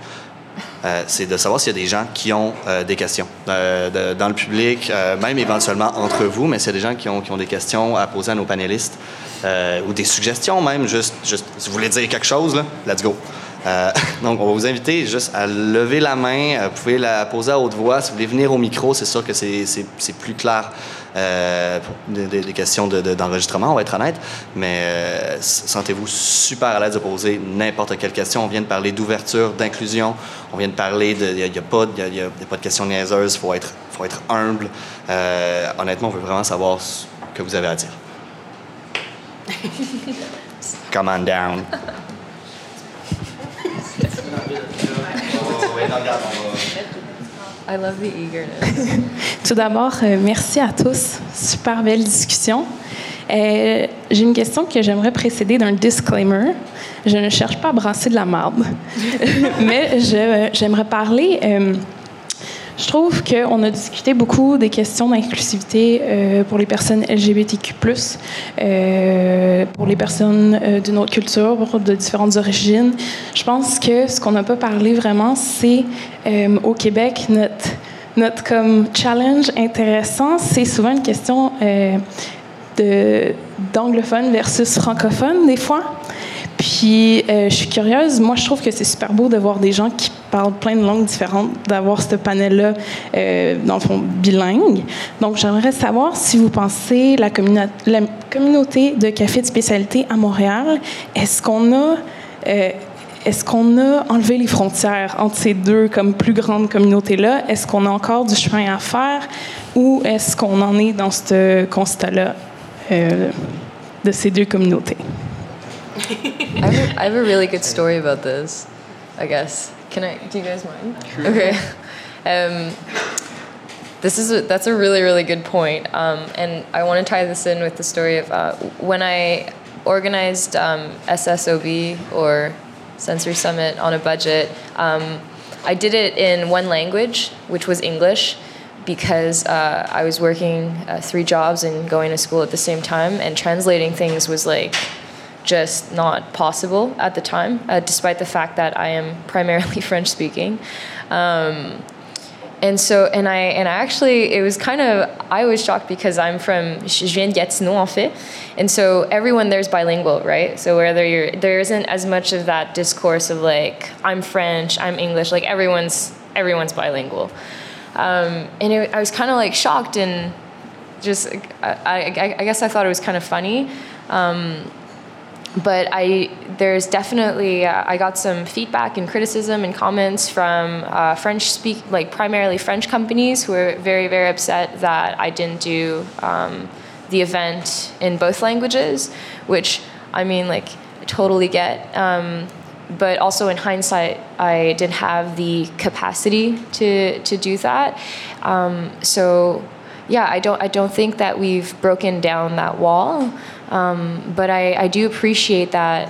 C'est de savoir s'il y a des gens qui ont des questions dans le public, même éventuellement entre vous, mais s'il y a des gens qui ont, qui ont des questions à poser à nos panélistes ou des suggestions même, juste, juste si vous voulez dire quelque chose, là, let's go. Euh, donc, on va vous inviter juste à lever la main. Euh, vous pouvez la poser à haute voix. Si vous voulez venir au micro, c'est sûr que c'est plus clair euh, des, questions d'enregistrement, on va être honnête. Mais sentez-vous super à l'aise de poser n'importe quelle question. On vient de parler d'ouverture, d'inclusion. On vient de parler de. Il n'y a, pas, a, pas de questions niaiseuses. Il faut être, faut être humble. honnêtement, on veut vraiment savoir ce que vous avez à dire. Come on down. I love the eagerness. Tout d'abord, euh, merci à tous. Super belle discussion. Euh, j'ai une question que j'aimerais précéder d'un disclaimer. Je ne cherche pas à brasser de la marde, mais j'aimerais parler. Je trouve qu'on a discuté beaucoup des questions d'inclusivité euh, pour les personnes LGBTQ+, euh, pour les personnes euh, d'une autre culture, de différentes origines. Je pense que ce qu'on n'a pas parlé vraiment, c'est au Québec, notre, notre comme challenge intéressant, c'est souvent une question d'anglophone versus francophone, des fois. Puis, je suis curieuse. Moi, je trouve que c'est super beau de voir des gens qui parlent plein de langues différentes, d'avoir ce panel-là, euh, dans le fond, bilingue. Donc, j'aimerais savoir si vous pensez la, communauté de café de spécialité à Montréal, est-ce qu'on a... Euh, est-ce qu'on a enlevé les frontières entre ces deux comme plus grandes communautés-là? Est-ce qu'on a encore du chemin à faire ou est-ce qu'on en est dans ce constat-là euh, de ces deux communautés? I have, a, really good. Can I? Do you guys mind? Sure. Okay. Um, this is a, that's a really really good point, um, and I want to tie this in with the story of uh, when I organized um, SSOB or Sensory Summit on a budget. Um, I did it in one language, which was English, because uh, I was working uh, three jobs and going to school at the same time, and translating things was like just not possible at the time, uh, despite the fact that I am primarily French speaking. Um, and so, and I, and I actually, it was kind of, I was shocked because I'm from, je viens de Gatineau en fait. And so everyone there's bilingual, right? So whether you're, there isn't as much of that discourse of like, I'm French, I'm English, like everyone's, everyone's bilingual. Um, and it, I was kind of like shocked and just, I, I, I, guess I thought it was kind of funny. Um, but I there's definitely uh, I got some feedback and criticism and comments from uh, French speak like primarily French companies who were very very upset that I didn't do um, the event in both languages, which I mean like I totally get. Um, but also in hindsight, I didn't have the capacity to to do that. Um, so yeah, I don't I don't think that we've broken down that wall. Um, but I, I, do appreciate that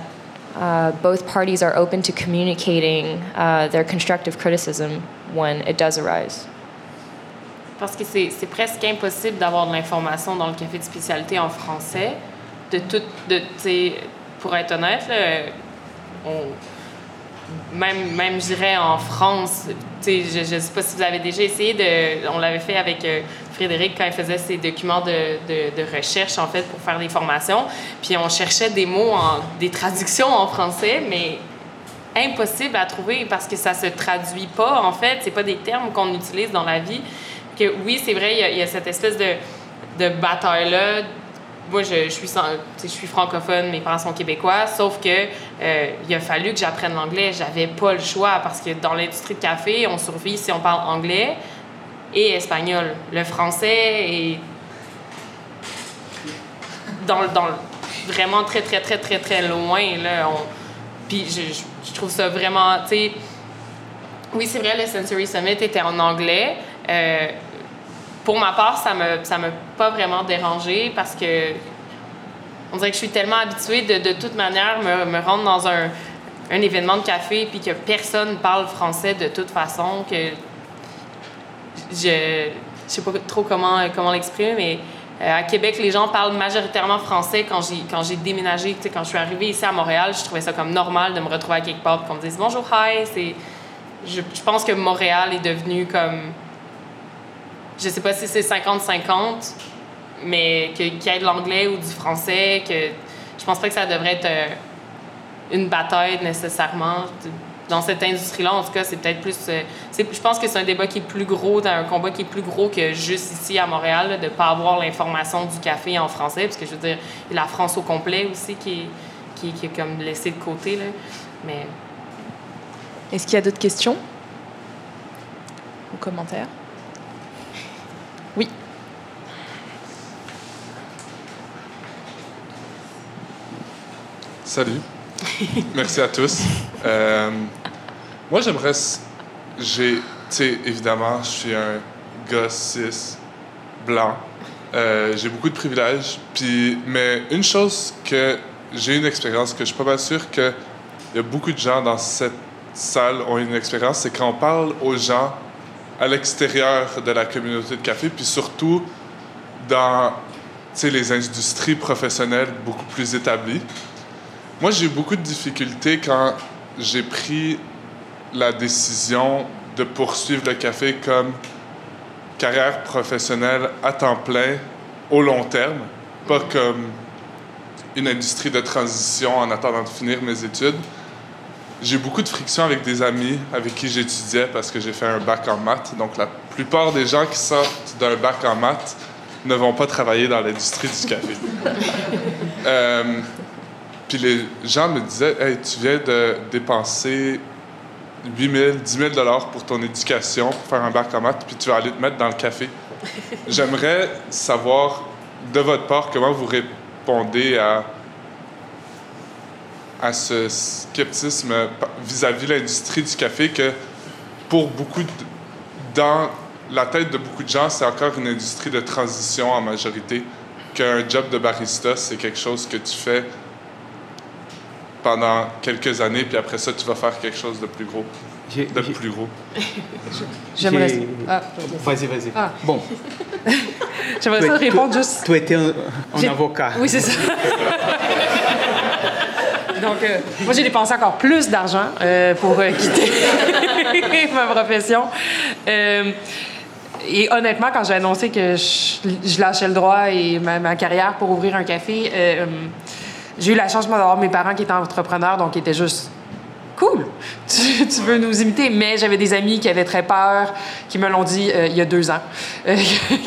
uh, both parties are open to communicating uh, their constructive criticism when it does arise. Parce que c'est presque impossible d'avoir de l'information dans le café de spécialité en français. De tout, de, pour être honnête, là, on, même, même je dirais en France, je ne sais pas si vous avez déjà essayé de. On l'avait fait avec euh, Frédéric quand il faisait ses documents de, de, recherche, en fait, pour faire des formations. Puis on cherchait des mots, en, des traductions en français, mais impossible à trouver parce que ça se traduit pas, en fait. C'est pas des termes qu'on utilise dans la vie. Que oui, c'est vrai, il y, a, cette espèce de, de bataille-là moi, je, suis, je suis francophone, mes parents sont québécois, sauf que euh, il a fallu que j'apprenne l'anglais. J'avais pas le choix parce que dans l'industrie de café, on survit si on parle anglais et espagnol. Le français est dans, dans vraiment très, très, très, très, très loin. Là. Puis je, je, trouve ça vraiment, tu. Oui, c'est vrai, le Sensory Summit était en anglais. Euh, pour ma part, ça me ça m'a pas vraiment dérangé parce que on dirait que je suis tellement habituée de, de toute manière me, me rendre dans un un événement de café puis que personne parle français de toute façon, que je je sais pas trop comment, comment l'exprimer, mais euh, à Québec, les gens parlent majoritairement français. Quand j'ai, déménagé, quand je suis arrivée ici à Montréal, je trouvais ça comme normal de me retrouver à quelque part et qu'on me dise bonjour, hi. Je, je, pense que Montréal est devenu comme. Je sais pas si c'est 50-50, mais que, qu'il y ait de l'anglais ou du français, que je pense pas que ça devrait être euh, une bataille nécessairement dans cette industrie-là, en tout cas, c'est peut-être plus. Euh, je pense que c'est un débat qui est plus gros, un combat qui est plus gros que juste ici à Montréal, de ne pas avoir l'information du café en français, parce que je veux dire, il y a la France au complet aussi qui est, qui, qui est comme laissée de côté. Là. Mais. Est-ce qu'il y a d'autres questions ou commentaires? Oui. Salut. Merci à tous. Euh, moi, j'aimerais. J'ai. Tu sais, évidemment, je suis un gars cis, blanc. Euh, j'ai beaucoup de privilèges. Puis, mais une chose que j'ai une expérience que je suis pas mal sûr qu'il y a beaucoup de gens dans cette salle ont une expérience, c'est quand on parle aux gens à l'extérieur de la communauté de café, puis surtout dans les industries professionnelles beaucoup plus établies. Moi, j'ai eu beaucoup de difficultés quand j'ai pris la décision de poursuivre le café comme carrière professionnelle à temps plein au long terme, pas comme une industrie de transition en attendant de finir mes études. J'ai eu beaucoup de frictions avec des amis avec qui j'étudiais parce que j'ai fait un bac en maths. Donc la plupart des gens qui sortent d'un bac en maths ne vont pas travailler dans l'industrie du café. euh, puis les gens me disaient Hey, tu viens de dépenser 8 000, 10 000 dollars pour ton éducation, pour faire un bac en maths, puis tu vas aller te mettre dans le café. J'aimerais savoir de votre part comment vous répondez à, à ce scepticisme vis-à-vis de l'industrie du café que pour beaucoup de, dans la tête de beaucoup de gens, c'est encore une industrie de transition en majorité, qu'un job de barista, c'est quelque chose que tu fais pendant quelques années, puis après ça, tu vas faire quelque chose de plus gros. De plus gros. J'aimerais ah, vas-y, vas-y. Ah. Bon. J'aimerais ça répondre juste. Tu étais un, un avocat. Oui, c'est ça. Donc, euh, moi, j'ai dépensé encore plus d'argent euh, pour euh, quitter ma profession. Euh, et honnêtement, quand j'ai annoncé que je, je, lâchais le droit et ma, ma, carrière pour ouvrir un café, j'ai eu la chance d'avoir mes parents qui étaient entrepreneurs, donc qui étaient juste cool, tu, tu, veux nous imiter? Mais j'avais des amis qui avaient très peur, qui me l'ont dit euh, il y a deux ans, euh,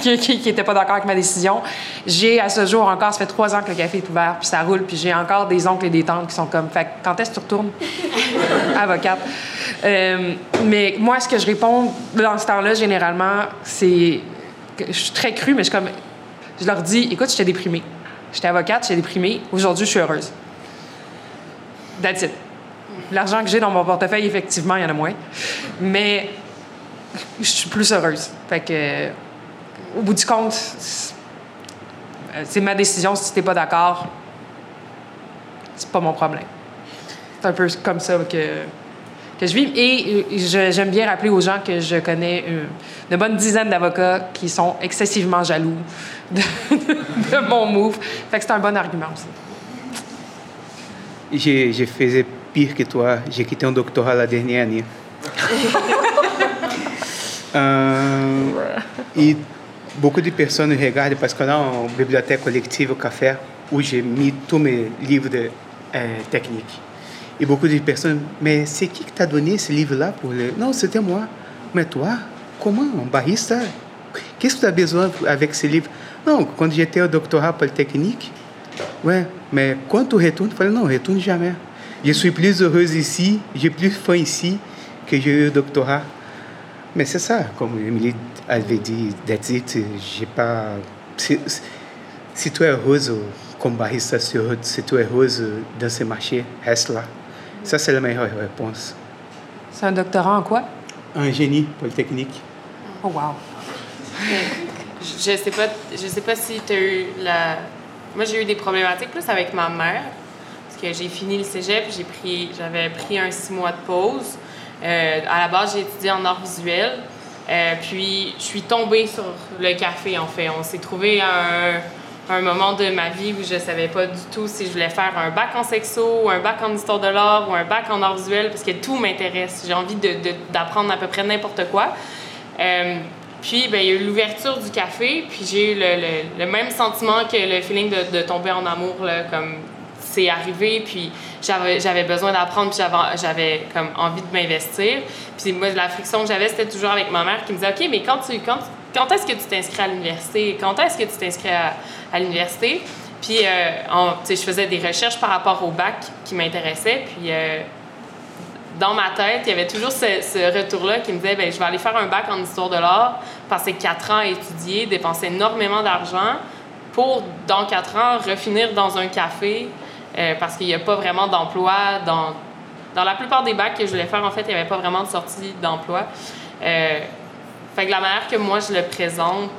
qui n'étaient pas d'accord avec ma décision. J'ai à ce jour encore, ça fait trois ans que le café est ouvert, puis ça roule, puis j'ai encore des oncles et des tantes qui sont comme, fait quand est-ce que tu retournes? Avocate. Euh, mais moi, ce que je réponds dans ce temps-là, généralement, c'est que je suis très crue, mais je, comme, je leur dis écoute, j'étais déprimée. J'étais avocate, j'étais déprimée. Aujourd'hui, je suis heureuse. That's it. L'argent que j'ai dans mon portefeuille, effectivement, il y en a moins. Mais je suis plus heureuse. Fait que, au bout du compte, c'est ma décision. Si tu n'es pas d'accord, c'est pas mon problème. C'est un peu comme ça que, que je vis. Et j'aime bien rappeler aux gens que je connais une, une bonne dizaine d'avocats qui sont excessivement jaloux de, de, mon move. Fait que c'est un bon argument aussi. Je, je faisais pire que toi. J'ai quitté un doctorat la dernière année. euh, et beaucoup de personnes regardent parce qu'on a une bibliothèque collective au café où j'ai mis tous mes livres de euh, technique. Et beaucoup de personnes, mais c'est qui qui t'a donné ce livre-là pour le... Non, c'était moi. Mais toi, comment, un barista? Qu'est-ce que tu as besoin avec ce livre? Non, quand j'étais au doctorat polytechnique, ouais, mais quand tu retournes, je falei, non, retourne jamais. Je suis plus heureuse ici, j'ai plus faim ici que j'ai eu au doctorat. Mais c'est ça, comme Emily avait dit, it, j'ai pas... Si, si tu es heureuse comme barista, si tu es heureuse dans ce marché, reste là. Ça, c'est la meilleure réponse. C'est un doctorat en quoi? Un génie polytechnique. Oh, wow. je sais pas, je sais pas si tu as eu la. Moi, j'ai eu des problématiques plus avec ma mère. Parce que j'ai fini le cégep, j'ai pris, j'avais pris un six mois de pause. Euh, à la base, j'ai étudié en art visuel. Euh, puis, je suis tombée sur le café, en fait. On s'est trouvé un, un moment de ma vie où je savais pas du tout si je voulais faire un bac en sexo, un bac en histoire de l'art, ou un bac en art visuel, parce que tout m'intéresse. J'ai envie d'apprendre à peu près n'importe quoi. Euh, puis, ben, il y a eu l'ouverture du café, puis j'ai eu le, le, même sentiment que le feeling de, de tomber en amour, là, comme c'est arrivé, puis j'avais besoin d'apprendre, puis j'avais comme envie de m'investir. Puis moi, la friction que j'avais, c'était toujours avec ma mère qui me disait, OK, mais quand, tu, quand, quand est-ce que tu t'inscris à l'université? Quand est-ce que tu t'inscris à, l'université? Puis, euh, je faisais des recherches par rapport au bac qui m'intéressaient, puis... Euh, dans ma tête, il y avait toujours ce, ce retour-là qui me disait ben, je vais aller faire un bac en histoire de l'art, passer quatre ans à étudier, dépenser énormément d'argent pour, dans quatre ans, refinir dans un café euh, parce qu'il n'y a pas vraiment d'emploi dans, dans la plupart des bacs que je voulais faire, en fait, il n'y avait pas vraiment de sortie d'emploi. Fait que la manière que moi je le présente,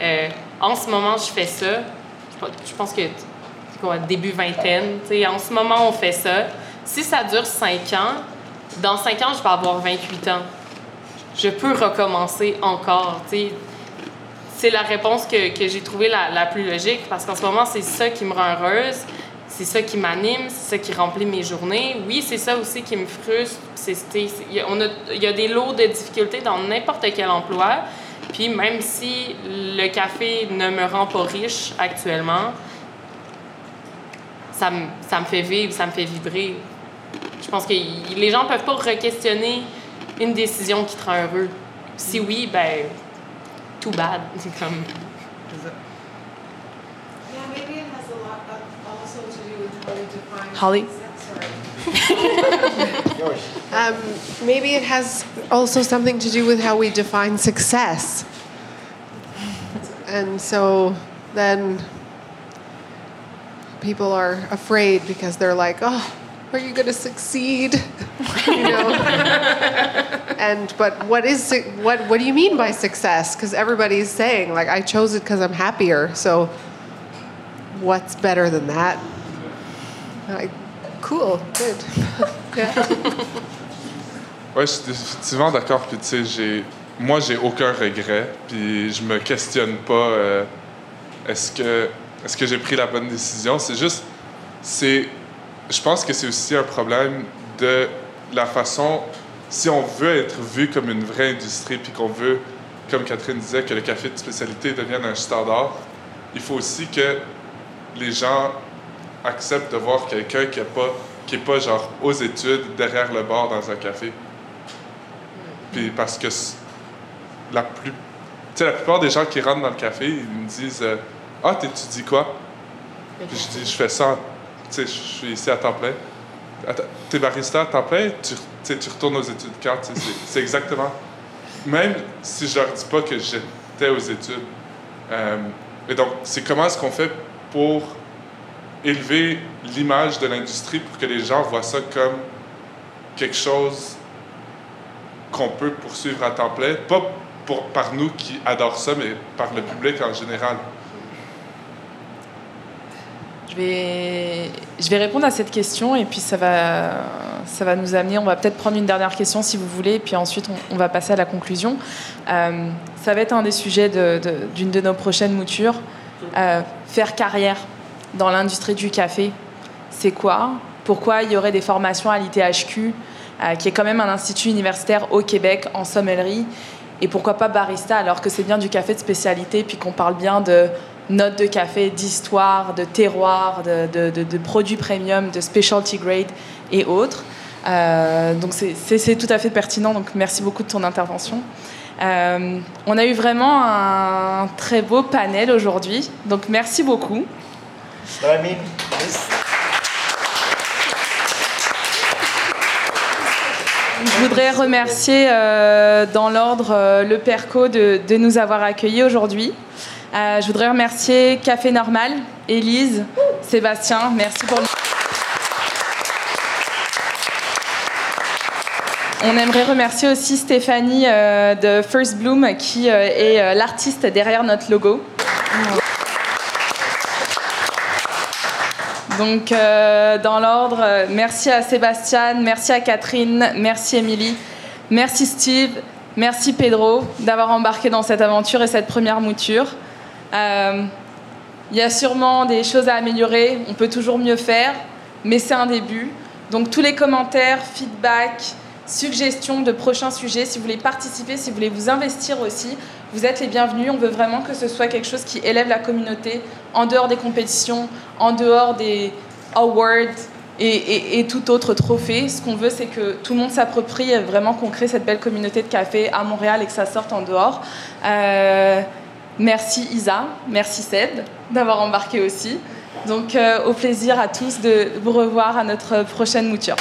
euh, en ce moment, je fais ça. Je pense que quoi, début vingtaine, en ce moment, on fait ça. Si ça dure cinq ans, dans cinq ans, je vais avoir 28 ans. Je peux recommencer encore. C'est la réponse que, que j'ai trouvée la, la, plus logique parce qu'en ce moment, c'est ça qui me rend heureuse c'est ça qui m'anime, c'est ça qui remplit mes journées. Oui, c'est ça aussi qui me frustre. Il y, a des lots de difficultés dans n'importe quel emploi. Puis même si le café ne me rend pas riche actuellement, ça me, ça me fait vivre, ça me fait vibrer. Je pense que les gens ne peuvent pas re-questionner une décision qui te rend heureux. Si oui, ben, too bad. Comme... Holly? um, maybe it has also something to do with how we define success. And so then people are afraid because they're like, oh, are you going to succeed? you know. and but what is what what do you mean by success? Because everybody's saying like I chose it because I'm happier. So what's better than that? Like, cool, good. ouais, je suis définitivement d'accord. Puis, tu sais, j'ai. Moi, j'ai aucun regret. Puis, je me questionne pas. Euh, est-ce que, est-ce que j'ai pris la bonne décision? C'est juste. C'est. Je pense que c'est aussi un problème de la façon. Si on veut être vu comme une vraie industrie, puis qu'on veut, comme Catherine disait, que le café de spécialité devienne un standard, il faut aussi que les gens accepte de voir quelqu'un qui n'est pas, pas genre aux études derrière le bar dans un café. Puis parce que la, plus, la plupart des gens qui rentrent dans le café, ils me disent euh, Ah, t'étudies quoi Puis je dis Je fais ça, tu sais, je suis ici à temps plein. T'es barista à temps plein, tu, tu retournes aux études quand C'est exactement. Même si je leur dis pas que j'étais aux études. Euh, et donc, c'est comment est-ce qu'on fait pour élever l'image de l'industrie pour que les gens voient ça comme quelque chose qu'on peut poursuivre à temps plein, pas pour, par nous qui adorent ça, mais par le public en général. Je vais, je vais répondre à cette question et puis ça va, ça va nous amener, on va peut-être prendre une dernière question si vous voulez, et puis ensuite on, va passer à la conclusion. Euh, ça va être un des sujets d'une de, de, nos prochaines moutures, euh, faire carrière dans l'industrie du café, c'est quoi? Pourquoi il y aurait des formations à l'ITHQ, euh, qui est quand même un institut universitaire au Québec en sommellerie? Et pourquoi pas barista alors que c'est bien du café de spécialité, puis qu'on parle bien de notes de café, d'histoire, de terroir, de, produits premium, de specialty grade et autres. Euh, donc c'est tout à fait pertinent, donc merci beaucoup de ton intervention. Euh, on a eu vraiment un très beau panel aujourd'hui, donc merci beaucoup. Je voudrais remercier euh, dans l'ordre euh, le PERCO de, de, nous avoir accueillis aujourd'hui. Euh, je voudrais remercier Café Normal, Élise, Sébastien, merci pour le... On aimerait remercier aussi Stéphanie de First Bloom qui est l'artiste derrière notre logo. Donc, euh, dans l'ordre, merci à Sébastien, merci à Catherine, merci Émilie, merci Steve, merci Pedro d'avoir embarqué dans cette aventure et cette première mouture. Euh, il y a sûrement des choses à améliorer, on peut toujours mieux faire, mais c'est un début. Donc, tous les commentaires, feedback, suggestions de prochains sujets, si vous voulez participer, si vous voulez vous investir aussi, vous êtes les bienvenus. On veut vraiment que ce soit quelque chose qui élève la communauté en dehors des compétitions, en dehors des awards et, tout autre trophée. Ce qu'on veut, c'est que tout le monde s'approprie vraiment qu'on crée cette belle communauté de café à Montréal et que ça sorte en dehors. Euh, merci Isa, merci Ced d'avoir embarqué aussi. Donc euh, au plaisir à tous de vous revoir à notre prochaine mouture.